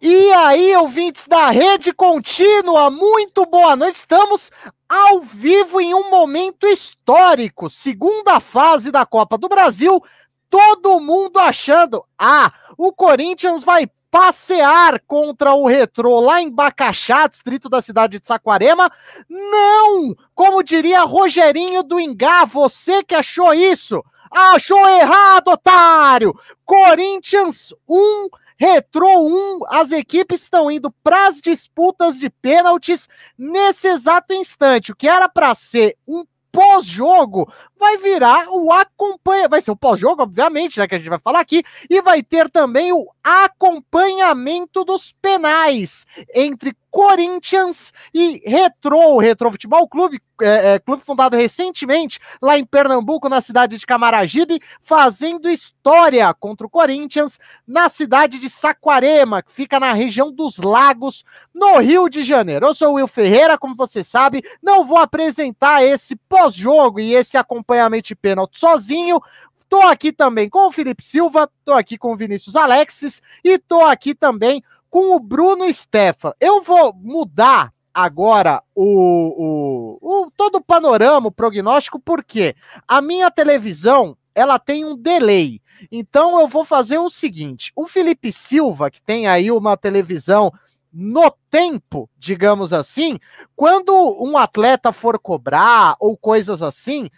E aí, ouvintes da Rede Contínua, muito boa noite. Estamos ao vivo em um momento histórico, segunda fase da Copa do Brasil. Todo mundo achando, ah, o Corinthians vai passear contra o Retrô lá em Bacaxá, distrito da cidade de Saquarema. Não! Como diria Rogerinho do Ingá, você que achou isso, achou errado, otário! Corinthians 1, Retrô 1, as equipes estão indo para as disputas de pênaltis nesse exato instante. O que era para ser um pós-jogo vai virar o acompanha, vai ser o pós-jogo, obviamente, né, que a gente vai falar aqui, e vai ter também o acompanhamento dos penais entre Corinthians e Retro, o Retro Futebol Clube, é, é, clube fundado recentemente lá em Pernambuco, na cidade de Camaragibe, fazendo história contra o Corinthians na cidade de Saquarema, que fica na região dos Lagos, no Rio de Janeiro. Eu sou o Will Ferreira, como você sabe, não vou apresentar esse pós-jogo e esse acompanhamento de pênalti sozinho. Tô aqui também com o Felipe Silva, tô aqui com o Vinícius Alexis e tô aqui também com o Bruno Stefan. Eu vou mudar agora o, o, o, todo o panorama, o prognóstico, porque a minha televisão ela tem um delay. Então eu vou fazer o seguinte: o Felipe Silva, que tem aí uma televisão no tempo, digamos assim, quando um atleta for cobrar ou coisas assim,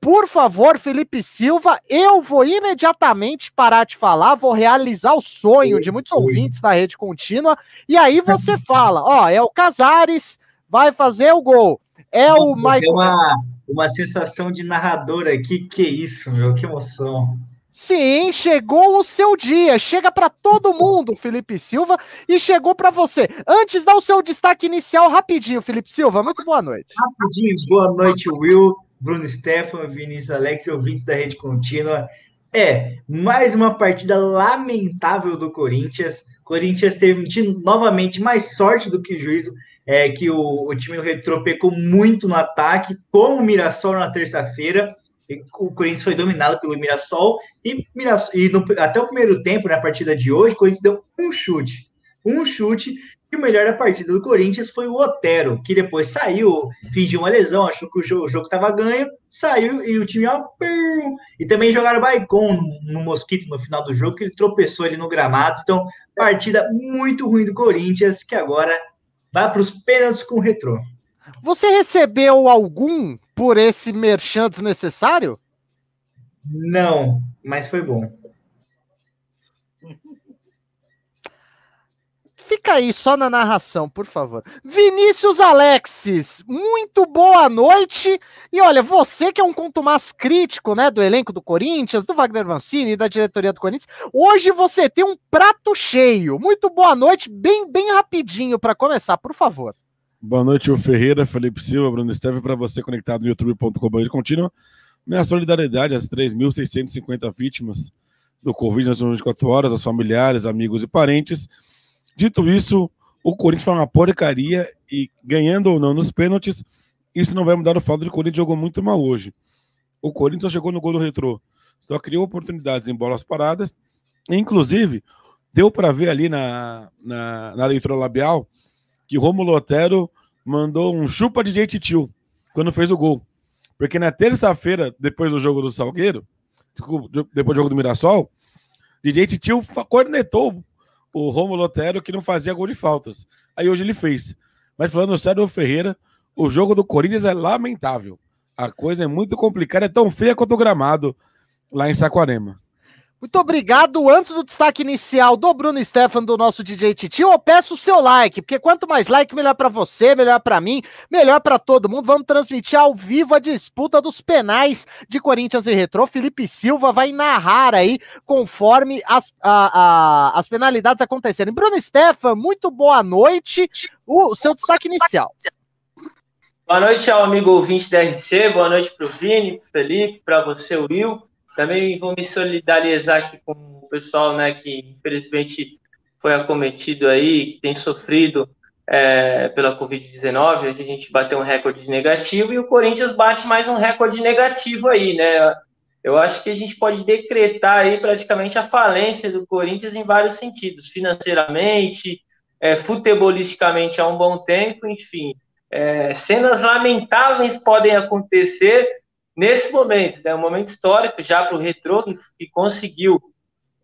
por favor, Felipe Silva, eu vou imediatamente parar de falar, vou realizar o sonho de muitos ouvintes da rede contínua, e aí você fala, ó, é o Casares, vai fazer o gol. É Nossa, o Michael. uma, uma sensação de narrador aqui, que isso, meu, que emoção. Sim, chegou o seu dia. Chega para todo mundo, Felipe Silva, e chegou para você. Antes, dá o seu destaque inicial rapidinho, Felipe Silva. Muito boa noite. Rapidinho, boa noite, Will. Bruno Stefan, Vinícius Alex, ouvintes da Rede Contínua. É, mais uma partida lamentável do Corinthians. Corinthians teve novamente mais sorte do que juízo, é, que o, o time do Retro pecou muito no ataque, como o Mirassol na terça-feira. O Corinthians foi dominado pelo Mirassol e, Mirassol, e no, até o primeiro tempo, na partida de hoje, o Corinthians deu um chute. Um chute e o melhor da partida do Corinthians foi o Otero, que depois saiu, fingiu uma lesão, achou que o jogo estava ganho, saiu e o time, ó, e também jogaram Baicon no Mosquito no final do jogo, que ele tropeçou ali no gramado. Então, partida muito ruim do Corinthians, que agora vai para os pênaltis com o retrô. Você recebeu algum por esse merchan desnecessário? Não, mas foi bom. Fica aí só na narração, por favor. Vinícius Alexis, muito boa noite. E olha, você que é um contumaz crítico, né, do elenco do Corinthians, do Wagner Mancini e da diretoria do Corinthians, hoje você tem um prato cheio. Muito boa noite, bem bem rapidinho para começar, por favor. Boa noite, o Ferreira, Felipe Silva, Bruno Esteve, para você conectado no youtube.com.br contínua. Minha solidariedade às 3.650 vítimas do Covid nas 24 horas, aos familiares, amigos e parentes Dito isso, o Corinthians foi uma porcaria e ganhando ou não nos pênaltis, isso não vai mudar o fato de que o Corinthians jogou muito mal hoje. O Corinthians chegou no gol do retrô, só criou oportunidades em bolas paradas, inclusive deu para ver ali na, na, na leitura labial que Romulo Otero mandou um chupa de gente tio quando fez o gol. Porque na terça-feira, depois do jogo do Salgueiro, depois do jogo do Mirassol, DJ Tio cornetou o Romulo Otero que não fazia gol de faltas. Aí hoje ele fez. Mas falando sério, o Ferreira, o jogo do Corinthians é lamentável. A coisa é muito complicada, é tão feia quanto o gramado lá em Saquarema. Muito obrigado. Antes do destaque inicial do Bruno Stefan, do nosso DJ Titio, eu peço o seu like, porque quanto mais like, melhor para você, melhor para mim, melhor para todo mundo. Vamos transmitir ao vivo a disputa dos penais de Corinthians e Retrô. Felipe Silva vai narrar aí conforme as, a, a, as penalidades acontecerem. Bruno Stefan, muito boa noite. O seu destaque inicial. Boa noite ao amigo ouvinte da RC, boa noite para o Vini, Felipe, para você, Will. Também vou me solidarizar aqui com o pessoal, né, que infelizmente foi acometido aí, que tem sofrido é, pela Covid-19. Hoje a gente bateu um recorde negativo e o Corinthians bate mais um recorde negativo aí, né? Eu acho que a gente pode decretar aí praticamente a falência do Corinthians em vários sentidos, financeiramente, é, futebolisticamente há um bom tempo, enfim. É, cenas lamentáveis podem acontecer nesse momento, né, um momento histórico já para o Retrô, que, conseguiu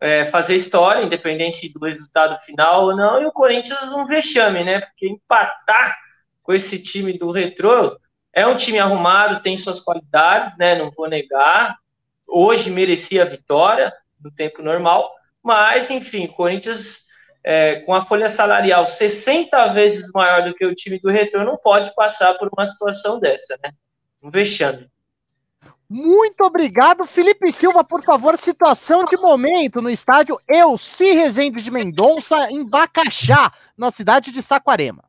é, fazer história, independente do resultado final ou não, e o Corinthians um vexame, né? Porque empatar com esse time do Retrô é um time arrumado, tem suas qualidades, né? Não vou negar. Hoje merecia a vitória no tempo normal, mas enfim, Corinthians é, com a folha salarial 60 vezes maior do que o time do Retrô não pode passar por uma situação dessa, né? Um vexame. Muito obrigado, Felipe Silva. Por favor, situação de momento no estádio Elci Rezende de Mendonça, em Bacaxá, na cidade de Saquarema.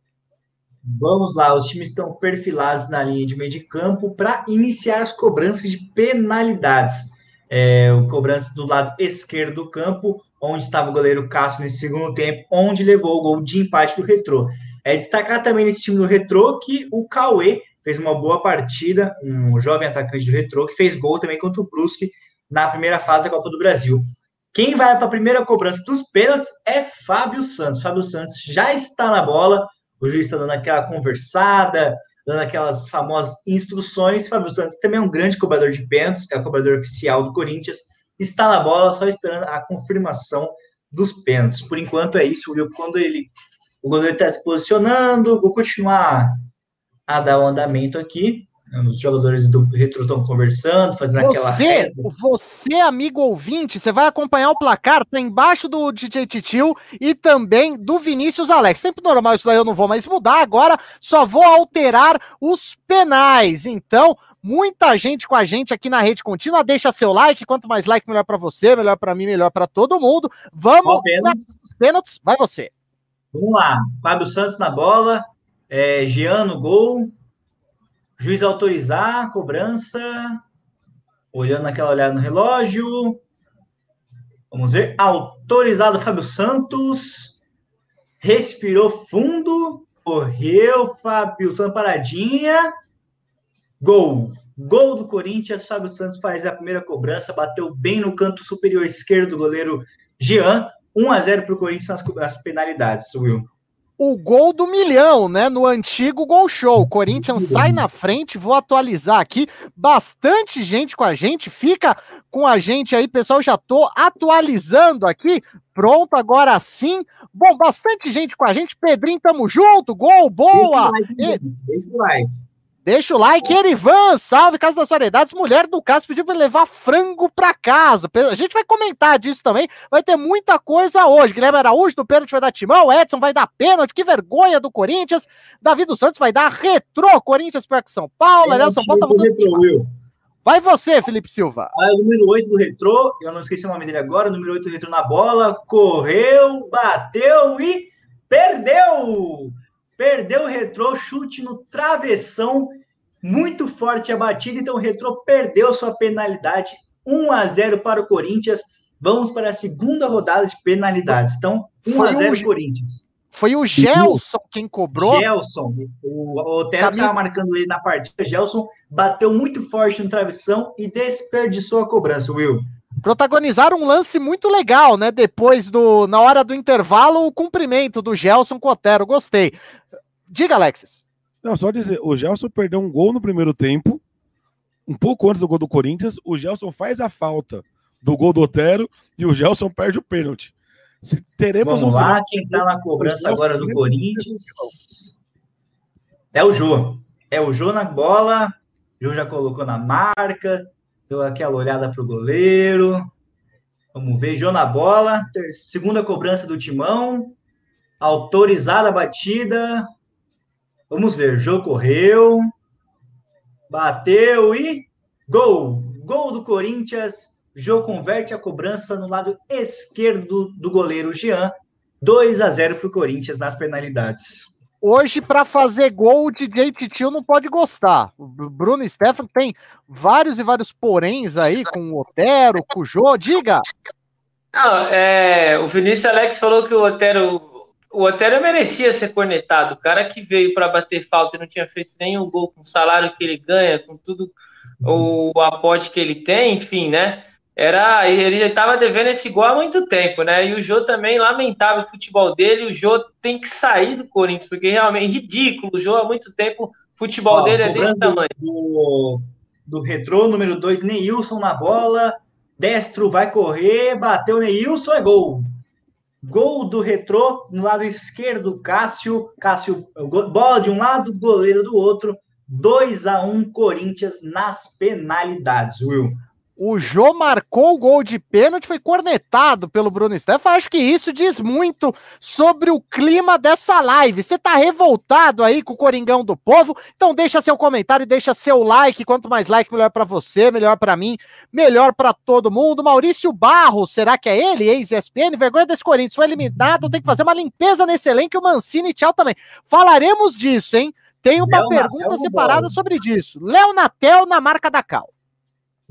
Vamos lá, os times estão perfilados na linha de meio de campo para iniciar as cobranças de penalidades. É, o cobrança do lado esquerdo do campo, onde estava o goleiro Cássio nesse segundo tempo, onde levou o gol de empate do Retrô. É destacar também nesse time do Retrô que o Cauê fez uma boa partida, um jovem atacante do Retrô, que fez gol também contra o Brusque na primeira fase da Copa do Brasil. Quem vai para a primeira cobrança dos pênaltis é Fábio Santos. Fábio Santos já está na bola, o juiz está dando aquela conversada, dando aquelas famosas instruções. Fábio Santos também é um grande cobrador de pênaltis, é o cobrador oficial do Corinthians, está na bola, só esperando a confirmação dos pênaltis. Por enquanto é isso, viu? Quando ele o goleiro está se posicionando, vou continuar a dar o um andamento aqui. Os jogadores do Retro estão conversando, fazendo você, aquela reza. Você, amigo ouvinte, você vai acompanhar o placar, tá embaixo do DJ Titio e também do Vinícius Alex. Tempo normal, isso daí eu não vou mais mudar. Agora só vou alterar os penais. Então, muita gente com a gente aqui na rede contínua. Deixa seu like. Quanto mais like, melhor para você, melhor para mim, melhor para todo mundo. Vamos nos pênaltis. Vai você. Vamos lá. Fábio Santos na bola. É, Jean no gol. Juiz autorizar, cobrança. Olhando aquela olhada no relógio. Vamos ver. Autorizado Fábio Santos. Respirou fundo. Correu, Fábio Santos paradinha. Gol. Gol do Corinthians. Fábio Santos faz a primeira cobrança. Bateu bem no canto superior esquerdo do goleiro Jean. 1 a 0 para o Corinthians nas, nas penalidades, Will o gol do milhão, né? No antigo Gol Show. Corinthians sai na frente, vou atualizar aqui. Bastante gente com a gente, fica com a gente aí, pessoal. Já tô atualizando aqui. Pronto, agora sim. Bom, bastante gente com a gente. Pedrinho, tamo junto. Gol, boa! Deixa o like. like. Deixa o like. Erivan, salve, Casa das Variedades. Mulher do Cássio pediu para levar frango para casa. A gente vai comentar disso também. Vai ter muita coisa hoje. Guilherme Araújo do pênalti vai dar timão. Edson vai dar pênalti. Que vergonha do Corinthians. Davi dos Santos vai dar retrô. Corinthians para São Paulo. Aliás, São Paulo tá mudando Vai você, Felipe Silva. Ah, o número 8 do retrô. Eu não esqueci o nome dele agora. O número 8 do retrô na bola. Correu, bateu e perdeu. Perdeu o retrô, chute no travessão, muito forte a batida, então o retrô perdeu sua penalidade, 1 a 0 para o Corinthians. Vamos para a segunda rodada de penalidades. Então, 1 Foi a 0 o... Corinthians. Foi o Gelson quem cobrou. Gelson, o Otero estava Camisa... marcando ele na partida. Gelson bateu muito forte no travessão e desperdiçou a cobrança, Will protagonizaram um lance muito legal, né? Depois do, na hora do intervalo, o cumprimento do Gelson com o Otero. Gostei. Diga, Alexis. Não, só dizer, o Gelson perdeu um gol no primeiro tempo, um pouco antes do gol do Corinthians. O Gelson faz a falta do gol do Otero e o Gelson perde o pênalti. Teremos Vamos um lá, quem tá na cobrança agora do Corinthians é o Jô. É o Jô na bola. O Jô já colocou na marca. Deu aquela olhada para o goleiro. Vamos ver, Jô na bola. Segunda cobrança do Timão. Autorizada a batida. Vamos ver, Jô correu. Bateu e gol! Gol do Corinthians. Jô converte a cobrança no lado esquerdo do goleiro Jean. 2 a 0 para o Corinthians nas penalidades. Hoje, para fazer gol, o DJ Titio não pode gostar. O Bruno Stefano tem vários e vários poréns aí, com o Otero, com o Jô. Diga! Não, é, o Vinícius Alex falou que o Otero, o Otero merecia ser cornetado. O cara que veio para bater falta e não tinha feito nenhum gol com o salário que ele ganha, com tudo o aporte que ele tem, enfim, né? Era ele já estava devendo esse gol há muito tempo, né? E o Jô também, lamentável o futebol dele, o Jô tem que sair do Corinthians, porque realmente é ridículo. O Jô há muito tempo, o futebol Ó, dele é desse tamanho. Do, do retrô, número 2, Neilson na bola, destro vai correr, bateu Neilson, é gol. Gol do retrô, no lado esquerdo, Cássio, Cássio, bola de um lado, goleiro do outro, 2 a 1 Corinthians nas penalidades, Will. O Jô marcou o gol de pênalti, foi cornetado pelo Bruno Steff. Acho que isso diz muito sobre o clima dessa live. Você tá revoltado aí com o Coringão do Povo? Então deixa seu comentário, deixa seu like. Quanto mais like, melhor para você, melhor para mim, melhor para todo mundo. Maurício Barros, será que é ele? Ex-ESPN, vergonha desse Corinthians, foi eliminado, tem que fazer uma limpeza nesse elenco o Mancini, tchau também. Falaremos disso, hein? Tem uma Léo pergunta Natel separada sobre disso. Léo Natel na marca da Cal.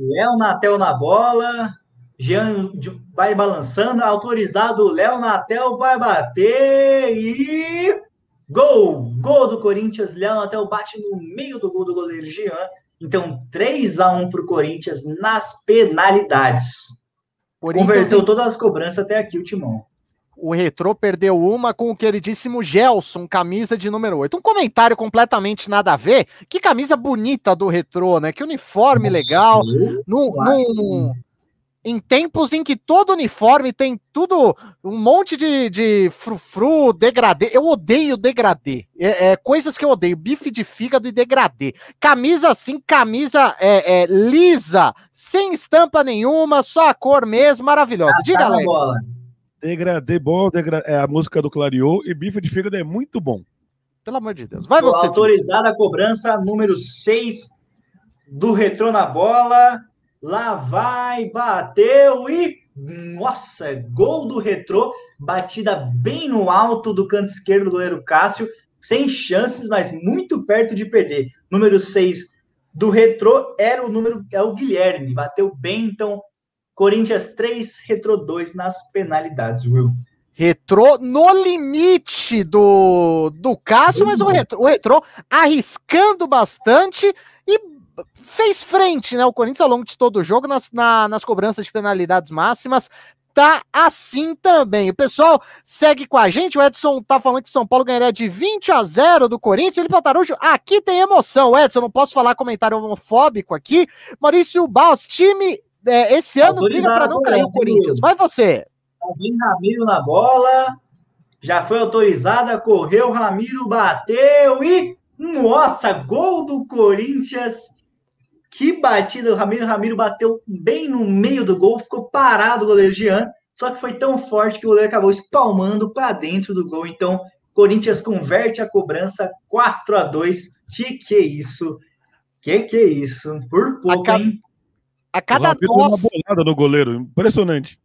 Léo Natel na bola. Jean vai balançando. Autorizado. Léo Natel vai bater. E. Gol! Gol do Corinthians. Léo Natel bate no meio do gol do goleiro Jean. Então, 3 a 1 para o Corinthians nas penalidades. Converteu todas as cobranças até aqui o Timão o Retrô perdeu uma com o queridíssimo Gelson, camisa de número 8. Um comentário completamente nada a ver. Que camisa bonita do Retrô, né? Que uniforme Nossa, legal. Num, num, em tempos em que todo uniforme tem tudo, um monte de, de frufru, degradê. Eu odeio degradê. É, é, coisas que eu odeio. Bife de fígado e degradê. Camisa assim, camisa é, é lisa, sem estampa nenhuma, só a cor mesmo, maravilhosa. Ah, Diga, tá Alex. Bola. Degradê bom, degra... é a música do Clariô e bife de fígado é muito bom. Pelo amor de Deus. Vai você. Autorizada a cobrança número 6 do retrô na bola. Lá vai, bateu e. Nossa, gol do retrô. Batida bem no alto do canto esquerdo do goleiro Cássio. Sem chances, mas muito perto de perder. Número 6 do retrô era o número. É o Guilherme. Bateu bem, então Corinthians 3, Retro 2 nas penalidades, Will. Retrô no limite do, do Cássio, mas o retrô, o retrô arriscando bastante e fez frente, né? O Corinthians ao longo de todo o jogo nas, na, nas cobranças de penalidades máximas. Tá assim também. O pessoal segue com a gente. O Edson tá falando que São Paulo ganharia de 20 a 0 do Corinthians. Ele Patarujo, aqui tem emoção. Edson, não posso falar comentário homofóbico aqui. Maurício Baus, time é, esse ano briga para não cair o Corinthians. Vai você. Vem Ramiro na bola. Já foi autorizada, correu, Ramiro bateu e. Nossa, gol do Corinthians. Que batida, o Ramiro. Ramiro bateu bem no meio do gol, ficou parado o goleiro Jean. Só que foi tão forte que o goleiro acabou espalmando para dentro do gol. Então, Corinthians converte a cobrança 4 a 2 Que que é isso? Que que é isso? Por pouco, a hein? A cada nossa. Uma bolada no goleiro, impressionante.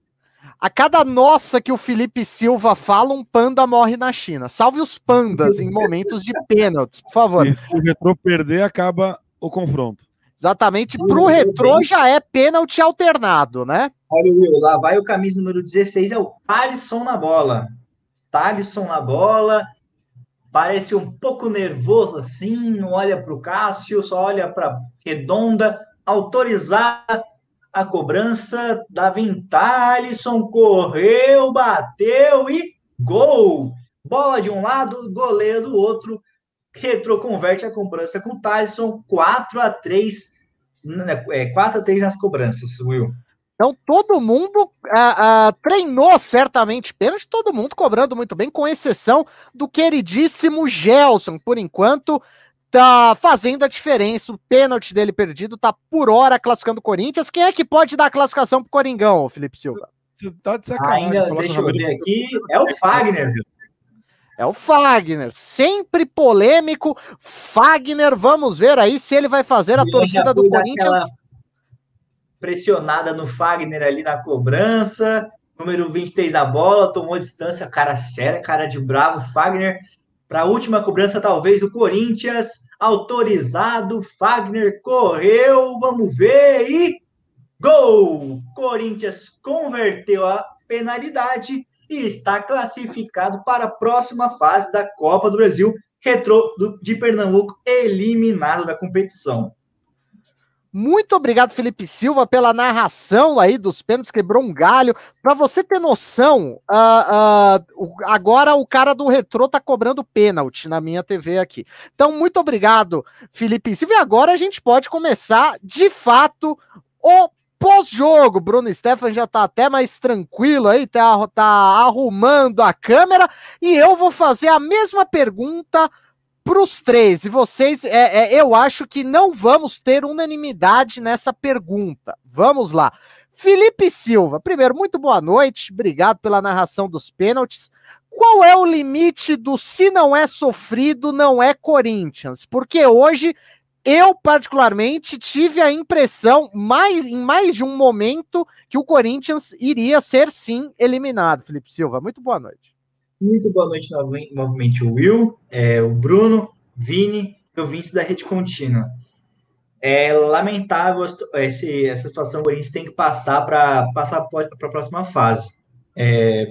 A cada nossa que o Felipe Silva fala, um panda morre na China. Salve os pandas em momentos de pênaltis, por favor. E se o retrô perder, acaba o confronto. Exatamente, para o retrô já é pênalti alternado, né? Olha, Will, lá vai o camisa número 16, é o Thalisson na bola. Thalisson na bola, parece um pouco nervoso assim, não olha para o Cássio, só olha para Redonda, autorizar a cobrança da Alisson correu, bateu e gol! Bola de um lado, goleiro do outro. Retroconverte a cobrança com o Thalisson, 4 a 3 é, 4 a 3 nas cobranças, Will. Então todo mundo uh, uh, treinou certamente pênalti, todo mundo cobrando muito bem, com exceção do queridíssimo Gelson. Por enquanto, tá fazendo a diferença. O pênalti dele perdido tá por hora classificando o Corinthians. Quem é que pode dar a classificação pro Coringão, Felipe Silva? Você tá de sacanagem. Ainda, deixa eu ver aqui. É o Fagner. É o Fagner, sempre polêmico. Fagner, vamos ver aí se ele vai fazer a torcida do Corinthians. Pressionada no Fagner ali na cobrança. Número 23 da bola, tomou distância, cara séria, cara de bravo. Fagner para a última cobrança, talvez, do Corinthians. Autorizado, Fagner correu, vamos ver e gol! Corinthians converteu a penalidade e está classificado para a próxima fase da Copa do Brasil. Retrô de Pernambuco eliminado da competição. Muito obrigado, Felipe Silva, pela narração aí dos pênaltis, quebrou um galho. Para você ter noção, uh, uh, agora o cara do retrô tá cobrando pênalti na minha TV aqui. Então, muito obrigado, Felipe Silva. E agora a gente pode começar, de fato, o pós-jogo. Bruno Stefan já tá até mais tranquilo aí, tá, tá arrumando a câmera. E eu vou fazer a mesma pergunta para os três, e vocês, é, é, eu acho que não vamos ter unanimidade nessa pergunta. Vamos lá. Felipe Silva, primeiro, muito boa noite, obrigado pela narração dos pênaltis. Qual é o limite do se não é sofrido, não é Corinthians? Porque hoje eu, particularmente, tive a impressão, mais, em mais de um momento, que o Corinthians iria ser sim eliminado. Felipe Silva, muito boa noite. Muito boa noite novamente, Will, é, o Bruno, Vini e o Vince da Rede Contínua. É lamentável esse, essa situação. O Corinthians tem que passar para passar para a próxima fase. É,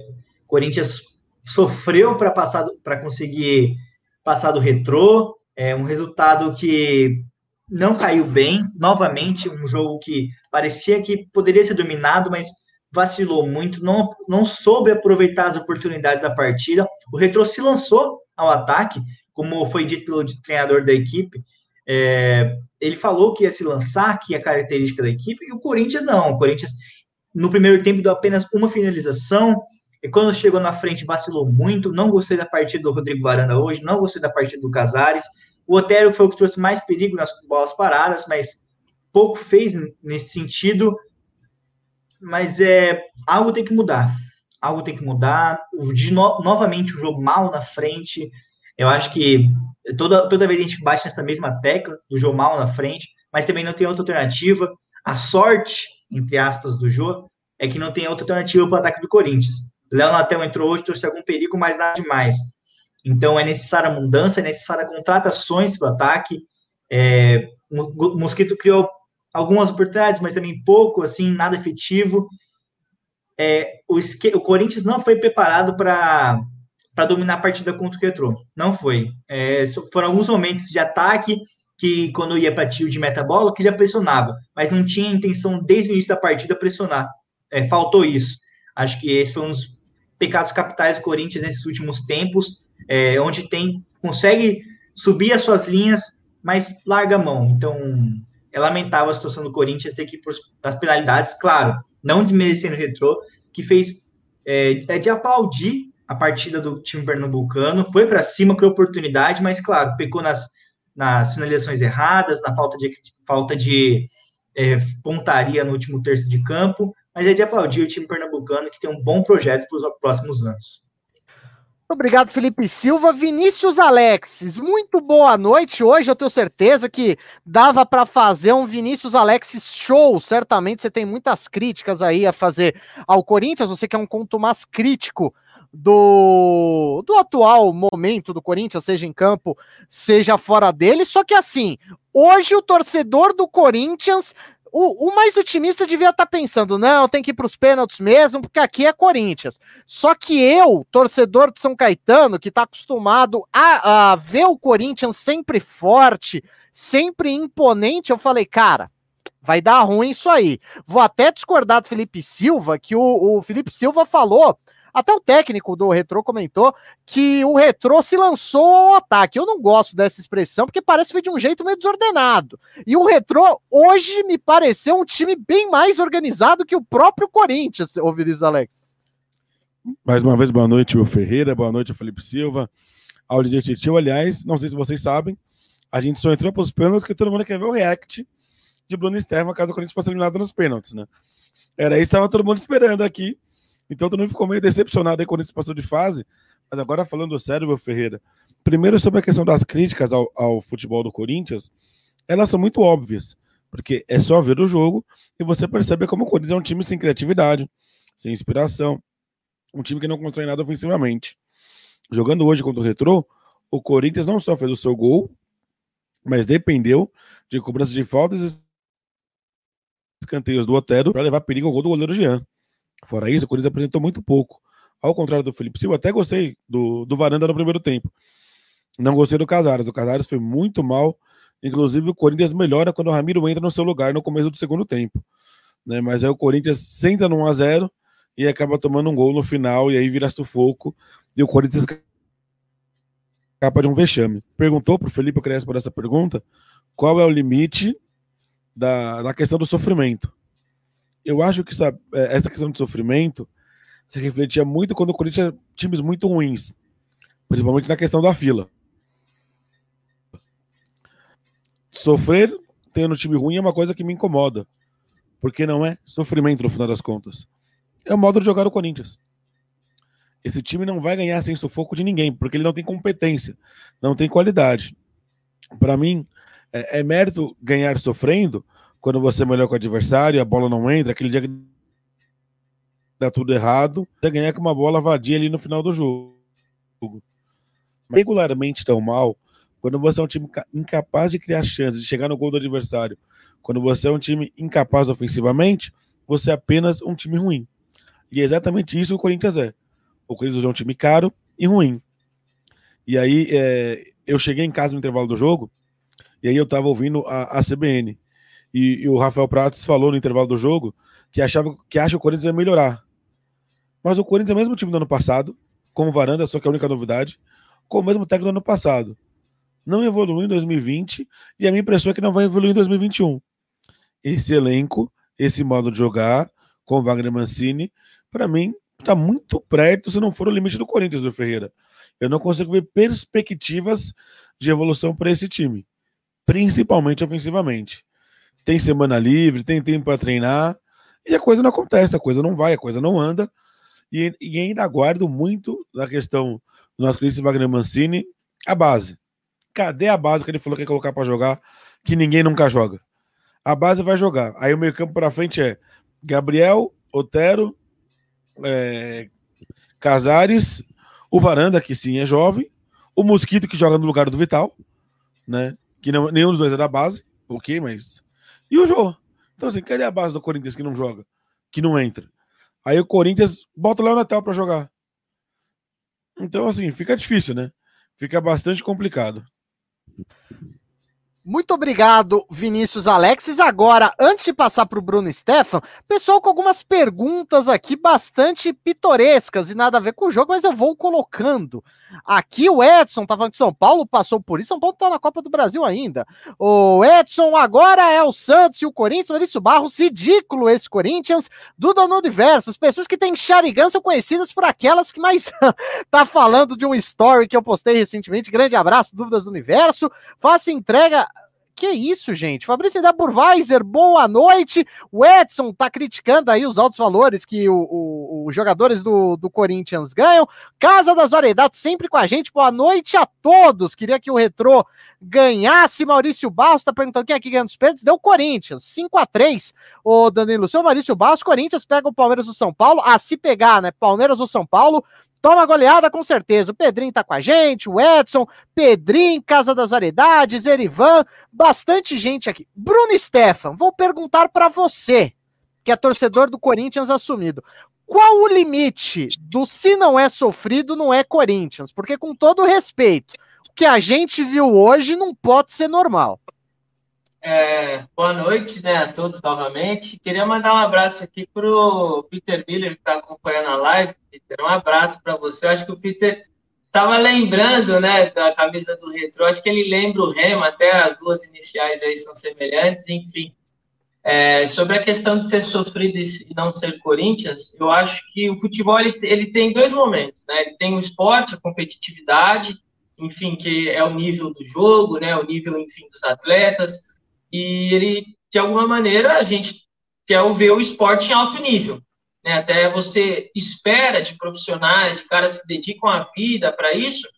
Corinthians sofreu para passar para conseguir passar do retrô. É um resultado que não caiu bem. Novamente, um jogo que parecia que poderia ser dominado, mas vacilou muito, não, não soube aproveitar as oportunidades da partida. O Retro se lançou ao ataque, como foi dito pelo treinador da equipe. É, ele falou que ia se lançar, que é característica da equipe, e o Corinthians não. O Corinthians, no primeiro tempo, deu apenas uma finalização. E quando chegou na frente, vacilou muito. Não gostei da partida do Rodrigo Varanda hoje, não gostei da partida do Casares. O Otero foi o que trouxe mais perigo nas bolas paradas, mas pouco fez nesse sentido mas é algo tem que mudar. Algo tem que mudar. De no, novamente o jogo mal na frente. Eu acho que toda, toda vez a gente bate nessa mesma tecla do jogo mal na frente, mas também não tem outra alternativa. A sorte, entre aspas, do jogo é que não tem outra alternativa para o ataque do Corinthians. Léo Natel entrou hoje, trouxe algum perigo, mas nada demais. Então é necessária mudança, é necessária contratações para o ataque. É, Mosquito criou algumas oportunidades, mas também pouco, assim, nada efetivo. É, o, o Corinthians não foi preparado para dominar a partida contra o Retro. Não foi. É, foram alguns momentos de ataque que, quando ia para tio de meta-bola, que já pressionava, mas não tinha intenção desde o início da partida pressionar. É, faltou isso. Acho que esse foi um dos pecados capitais do Corinthians nesses últimos tempos, é, onde tem consegue subir as suas linhas, mas larga a mão. Então, é lamentável a situação do Corinthians ter que ir das penalidades, claro, não desmerecendo o retrô, que fez é, é de aplaudir a partida do time pernambucano, foi para cima, criou oportunidade, mas claro, pecou nas, nas finalizações erradas, na falta de, falta de é, pontaria no último terço de campo, mas é de aplaudir o time pernambucano que tem um bom projeto para os próximos anos. Obrigado, Felipe Silva. Vinícius Alexis, muito boa noite. Hoje eu tenho certeza que dava para fazer um Vinícius Alexis show. Certamente você tem muitas críticas aí a fazer ao Corinthians. Você que é um conto mais crítico do, do atual momento do Corinthians, seja em campo, seja fora dele. Só que assim, hoje o torcedor do Corinthians o, o, mais otimista devia estar tá pensando, não, tem que ir para os pênaltis mesmo, porque aqui é Corinthians. Só que eu, torcedor de São Caetano, que está acostumado a, a, ver o Corinthians sempre forte, sempre imponente, eu falei, cara, vai dar ruim isso aí. Vou até discordar do Felipe Silva, que o, o Felipe Silva falou até o técnico do Retrô comentou que o Retrô se lançou ao ataque. Eu não gosto dessa expressão porque parece que foi de um jeito meio desordenado. E o Retrô hoje me pareceu um time bem mais organizado que o próprio Corinthians, ô Vinícius Alex. Mais uma vez, boa noite, o Ferreira, boa noite, Felipe Silva. Áudio de Titio, aliás, não sei se vocês sabem, a gente só entrou para os pênaltis porque todo mundo quer ver o react de Bruno Estevam caso o Corinthians fosse eliminado nos pênaltis, né? Era isso, estava todo mundo esperando aqui. Então todo mundo ficou meio decepcionado aí quando isso passou de fase. Mas agora falando sério, meu Ferreira, primeiro sobre a questão das críticas ao, ao futebol do Corinthians, elas são muito óbvias, porque é só ver o jogo e você percebe como o Corinthians é um time sem criatividade, sem inspiração, um time que não constrói nada ofensivamente. Jogando hoje contra o Retrô, o Corinthians não só fez o seu gol, mas dependeu de cobranças de faltas e escanteios do Otero para levar perigo ao gol do goleiro Jean. Fora isso, o Corinthians apresentou muito pouco. Ao contrário do Felipe Silva, até gostei do, do Varanda no primeiro tempo. Não gostei do Casares. O Casares foi muito mal Inclusive, o Corinthians melhora quando o Ramiro entra no seu lugar no começo do segundo tempo. Né? Mas aí o Corinthians senta no 1x0 e acaba tomando um gol no final, e aí vira sufoco. E o Corinthians capa de um vexame. Perguntou para o Felipe Crespo essa pergunta qual é o limite da, da questão do sofrimento. Eu acho que é, essa questão de sofrimento se refletia muito quando o Corinthians tinha times muito ruins, principalmente na questão da fila. Sofrer tendo time ruim é uma coisa que me incomoda, porque não é sofrimento no final das contas. É o modo de jogar o Corinthians. Esse time não vai ganhar sem sufoco de ninguém, porque ele não tem competência, não tem qualidade. Para mim, é, é, mérito ganhar sofrendo quando você é melhor com o adversário, a bola não entra, aquele dia que dá tudo errado, você ganhar com uma bola vadia ali no final do jogo. Regularmente tão mal, quando você é um time incapaz de criar chances, de chegar no gol do adversário, quando você é um time incapaz ofensivamente, você é apenas um time ruim. E é exatamente isso que o Corinthians é. O Corinthians é um time caro e ruim. E aí, é, eu cheguei em casa no intervalo do jogo, e aí eu tava ouvindo a, a CBN. E, e, o Rafael Pratos falou no intervalo do jogo que achava que acha o Corinthians ia melhorar. Mas o Corinthians é o mesmo time do ano passado, com o Varanda, só que a única novidade, com o mesmo técnico do ano passado. Não evoluiu em 2020 e a minha impressão é que não vai evoluir em 2021. Esse elenco, esse modo de jogar, com o Wagner Mancini, para mim, está muito perto, se não for o limite do Corinthians, do Ferreira. Eu não consigo ver perspectivas de evolução para esse time, principalmente ofensivamente. Tem semana livre, tem tempo para treinar, e a coisa não acontece, a coisa não vai, a coisa não anda. E, e ainda aguardo muito na questão do nosso querido Wagner Mancini, a base. Cadê a base que ele falou que ia colocar para jogar, que ninguém nunca joga? A base vai jogar. Aí o meio campo para frente é Gabriel, Otero, é, Casares, o Varanda, que sim é jovem, o Mosquito, que joga no lugar do Vital, né? Que não, nenhum dos dois é da base, ok, mas. E o Jô. Então, assim, cadê a base do Corinthians que não joga? Que não entra? Aí o Corinthians bota o Léo Natal para jogar. Então, assim, fica difícil, né? Fica bastante complicado. Muito obrigado, Vinícius Alexis. Agora, antes de passar para o Bruno Stefan, pessoal com algumas perguntas aqui bastante pitorescas e nada a ver com o jogo, mas eu vou colocando. Aqui o Edson tá falando que São Paulo passou por isso, São Paulo tá na Copa do Brasil ainda. O Edson agora é o Santos e o Corinthians, Maurício Barros, ridículo esse Corinthians, do Dono Universo. As pessoas que têm Xarigã são conhecidas por aquelas que mais tá falando de um story que eu postei recentemente. Grande abraço, Dúvidas do Universo. Faça entrega que isso, gente? Fabrício da Burweiser, boa noite. O Edson tá criticando aí os altos valores que os jogadores do, do Corinthians ganham. Casa das Variedades sempre com a gente. Boa noite a todos. Queria que o Retrô ganhasse. Maurício Barros tá perguntando quem aqui ganha dos pênaltis. Deu Corinthians, 5 a 3 O Danilo, seu Maurício Barros, Corinthians pega o Palmeiras do São Paulo. A se pegar, né? Palmeiras ou São Paulo. Toma goleada com certeza. O Pedrinho tá com a gente, o Edson, Pedrinho, Casa das Variedades, Erivan, bastante gente aqui. Bruno Stefan, vou perguntar para você, que é torcedor do Corinthians assumido. Qual o limite do se não é sofrido, não é Corinthians? Porque, com todo respeito, o que a gente viu hoje não pode ser normal. É, boa noite né, a todos novamente. Queria mandar um abraço aqui para o Peter Miller, que está acompanhando a live. Peter, um abraço para você. Eu acho que o Peter estava lembrando né, da camisa do Retro. Acho que ele lembra o Rema, até as duas iniciais aí são semelhantes. Enfim, é, sobre a questão de ser sofrido e não ser Corinthians, eu acho que o futebol ele, ele tem dois momentos. Né? Ele tem o esporte, a competitividade, enfim, que é o nível do jogo, né, o nível, enfim, dos atletas e ele, de alguma maneira, a gente quer ver o esporte em alto nível. Né? Até você espera de profissionais, de caras que dedicam a vida para isso,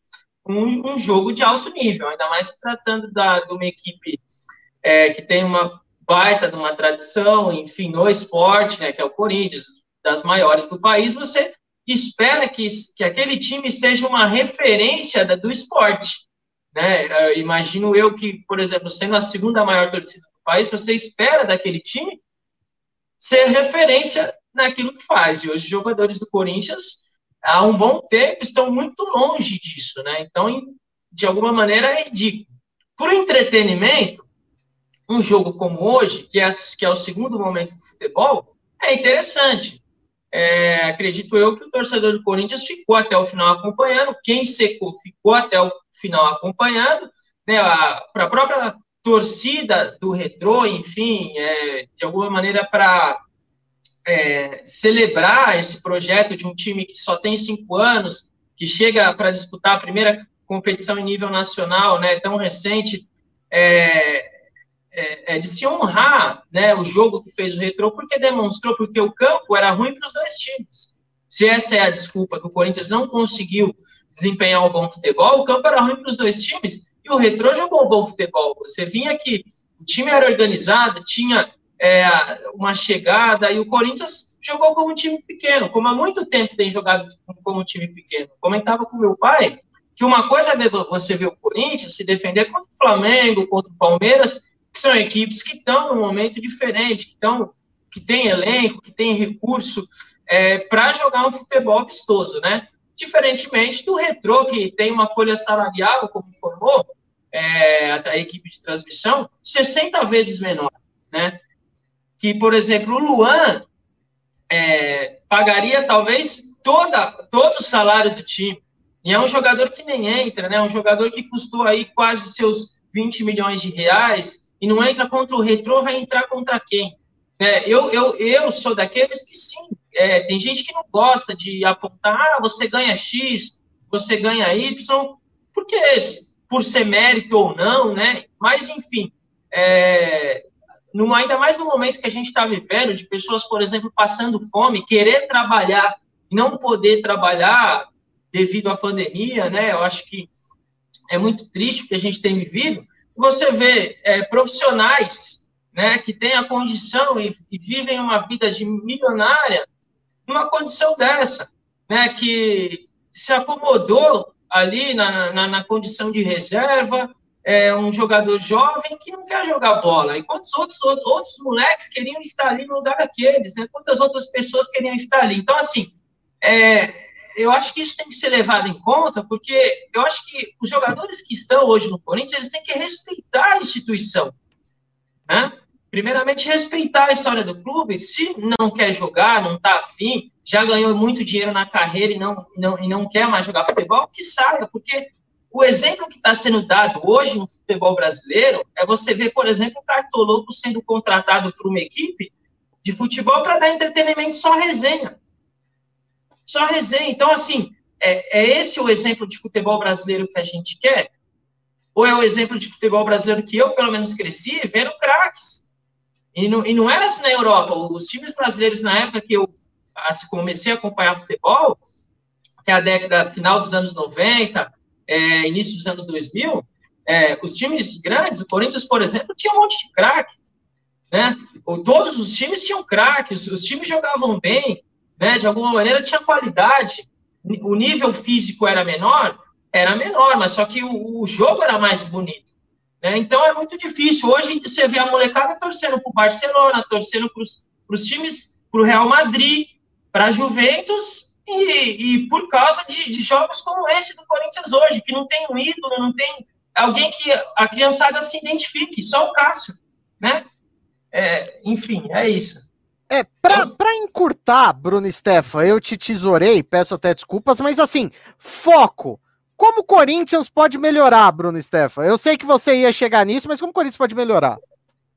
um, um, jogo de alto nível, ainda mais se tratando da, de uma equipe é, que tem uma baita de uma tradição, enfim, no esporte, né, que é o Corinthians, das maiores do país, você espera que, que aquele time seja uma referência da, do esporte. Né? Uh, imagino eu que, por exemplo, sendo a segunda maior torcida do país, você espera daquele time ser referência naquilo que faz. E hoje, os jogadores do Corinthians, há um bom tempo, estão muito longe disso. Né? Então, de alguma maneira, é ridículo. O entretenimento, um jogo como hoje, que é, que é o segundo momento do futebol, é interessante. É, acredito eu que o torcedor do Corinthians ficou até o final acompanhando, quem secou ficou até o final acompanhando, né, para a própria torcida do retrô, enfim, é, de alguma maneira para é, celebrar esse projeto de um time que só tem cinco anos, que chega para disputar a primeira competição em nível nacional, né, tão recente, é, é, é, de se honrar né, o jogo que fez o retrô, porque demonstrou porque o campo era ruim para os dois times. Se essa é a desculpa que o Corinthians não conseguiu desempenhar um bom futebol, o campo era ruim para os dois times e o retrô jogou um bom futebol. Você vinha que o time era organizado, tinha é, uma chegada e o Corinthians jogou como um time pequeno, como há muito tempo tem jogado como um time pequeno. Comentava com meu pai que uma coisa é você ver o Corinthians se defender contra o Flamengo, contra o Palmeiras, que são equipes que estão num momento diferente, que estão que tem elenco, que tem recurso é, para jogar um futebol vistoso, né? Diferentemente do Retrô, que tem uma folha salarial, como informou é, a, a, equipe de transmissão, 60 vezes menor, né? Que, por exemplo, o Luan é, pagaria talvez toda, todo o salário do time. E é um jogador que nem entra, né? Um jogador que custou aí quase seus 20 milhões de reais, e não entra contra o retrô, vai entrar contra quem? É, eu, eu, eu sou daqueles que sim, é, tem gente que não gosta de apontar, ah, você ganha X, você ganha Y, porque por ser mérito ou não, né? Mas, enfim, é, no, ainda mais no momento que a gente está vivendo, de pessoas, por exemplo, passando fome, querer trabalhar e não poder trabalhar devido à pandemia, né? Eu acho que é muito triste o que a gente tem vivido você vê é, profissionais né, que têm a condição e, e, vivem uma vida de milionária numa condição dessa, né, que se acomodou ali na, na, na condição de reserva, é um jogador jovem que não quer jogar bola. E quantos outros, outros, outros moleques queriam estar ali no lugar daqueles? Né? Quantas outras pessoas queriam estar ali? Então, assim, é, eu acho que isso tem que ser levado em conta, porque eu acho que os jogadores que estão hoje no Corinthians, eles têm que respeitar a instituição, né? Primeiramente, respeitar a história do clube. Se não quer jogar, não está afim, já ganhou muito dinheiro na carreira e não, não, e não quer mais jogar futebol, que saia, porque o exemplo que está sendo dado hoje no futebol brasileiro é você ver, por exemplo, o Cartoloco sendo contratado por uma equipe de futebol para dar entretenimento só resenha só resenha. Então, assim, é, é esse o exemplo de futebol brasileiro que a gente quer? Ou é o exemplo de futebol brasileiro que eu, pelo menos, cresci vendo craques? E não, e não era assim na Europa. Os times brasileiros, na época que eu comecei a acompanhar futebol, que é a década final dos anos 90, é, início dos anos 2000, é, os times grandes, o Corinthians, por exemplo, tinha um monte de craque. Né? Todos os times tinham craques, os times jogavam bem, né, de alguma maneira tinha qualidade. O nível físico era menor, era menor, mas só que o, o jogo era mais bonito. Né? Então é muito difícil. Hoje você vê a molecada torcendo para o Barcelona, torcendo para os times, para o Real Madrid, para a Juventus, e, e, por causa de, de, jogos como esse do Corinthians hoje, que não tem um ídolo, não tem alguém que a criançada se identifique, só o Cássio, né? É, enfim, é isso. É, pra, pra encurtar, Bruno Stefan, eu te tesourei, peço até desculpas, mas assim, foco. Como o Corinthians pode melhorar, Bruno Stefan? Eu sei que você ia chegar nisso, mas como o Corinthians pode melhorar?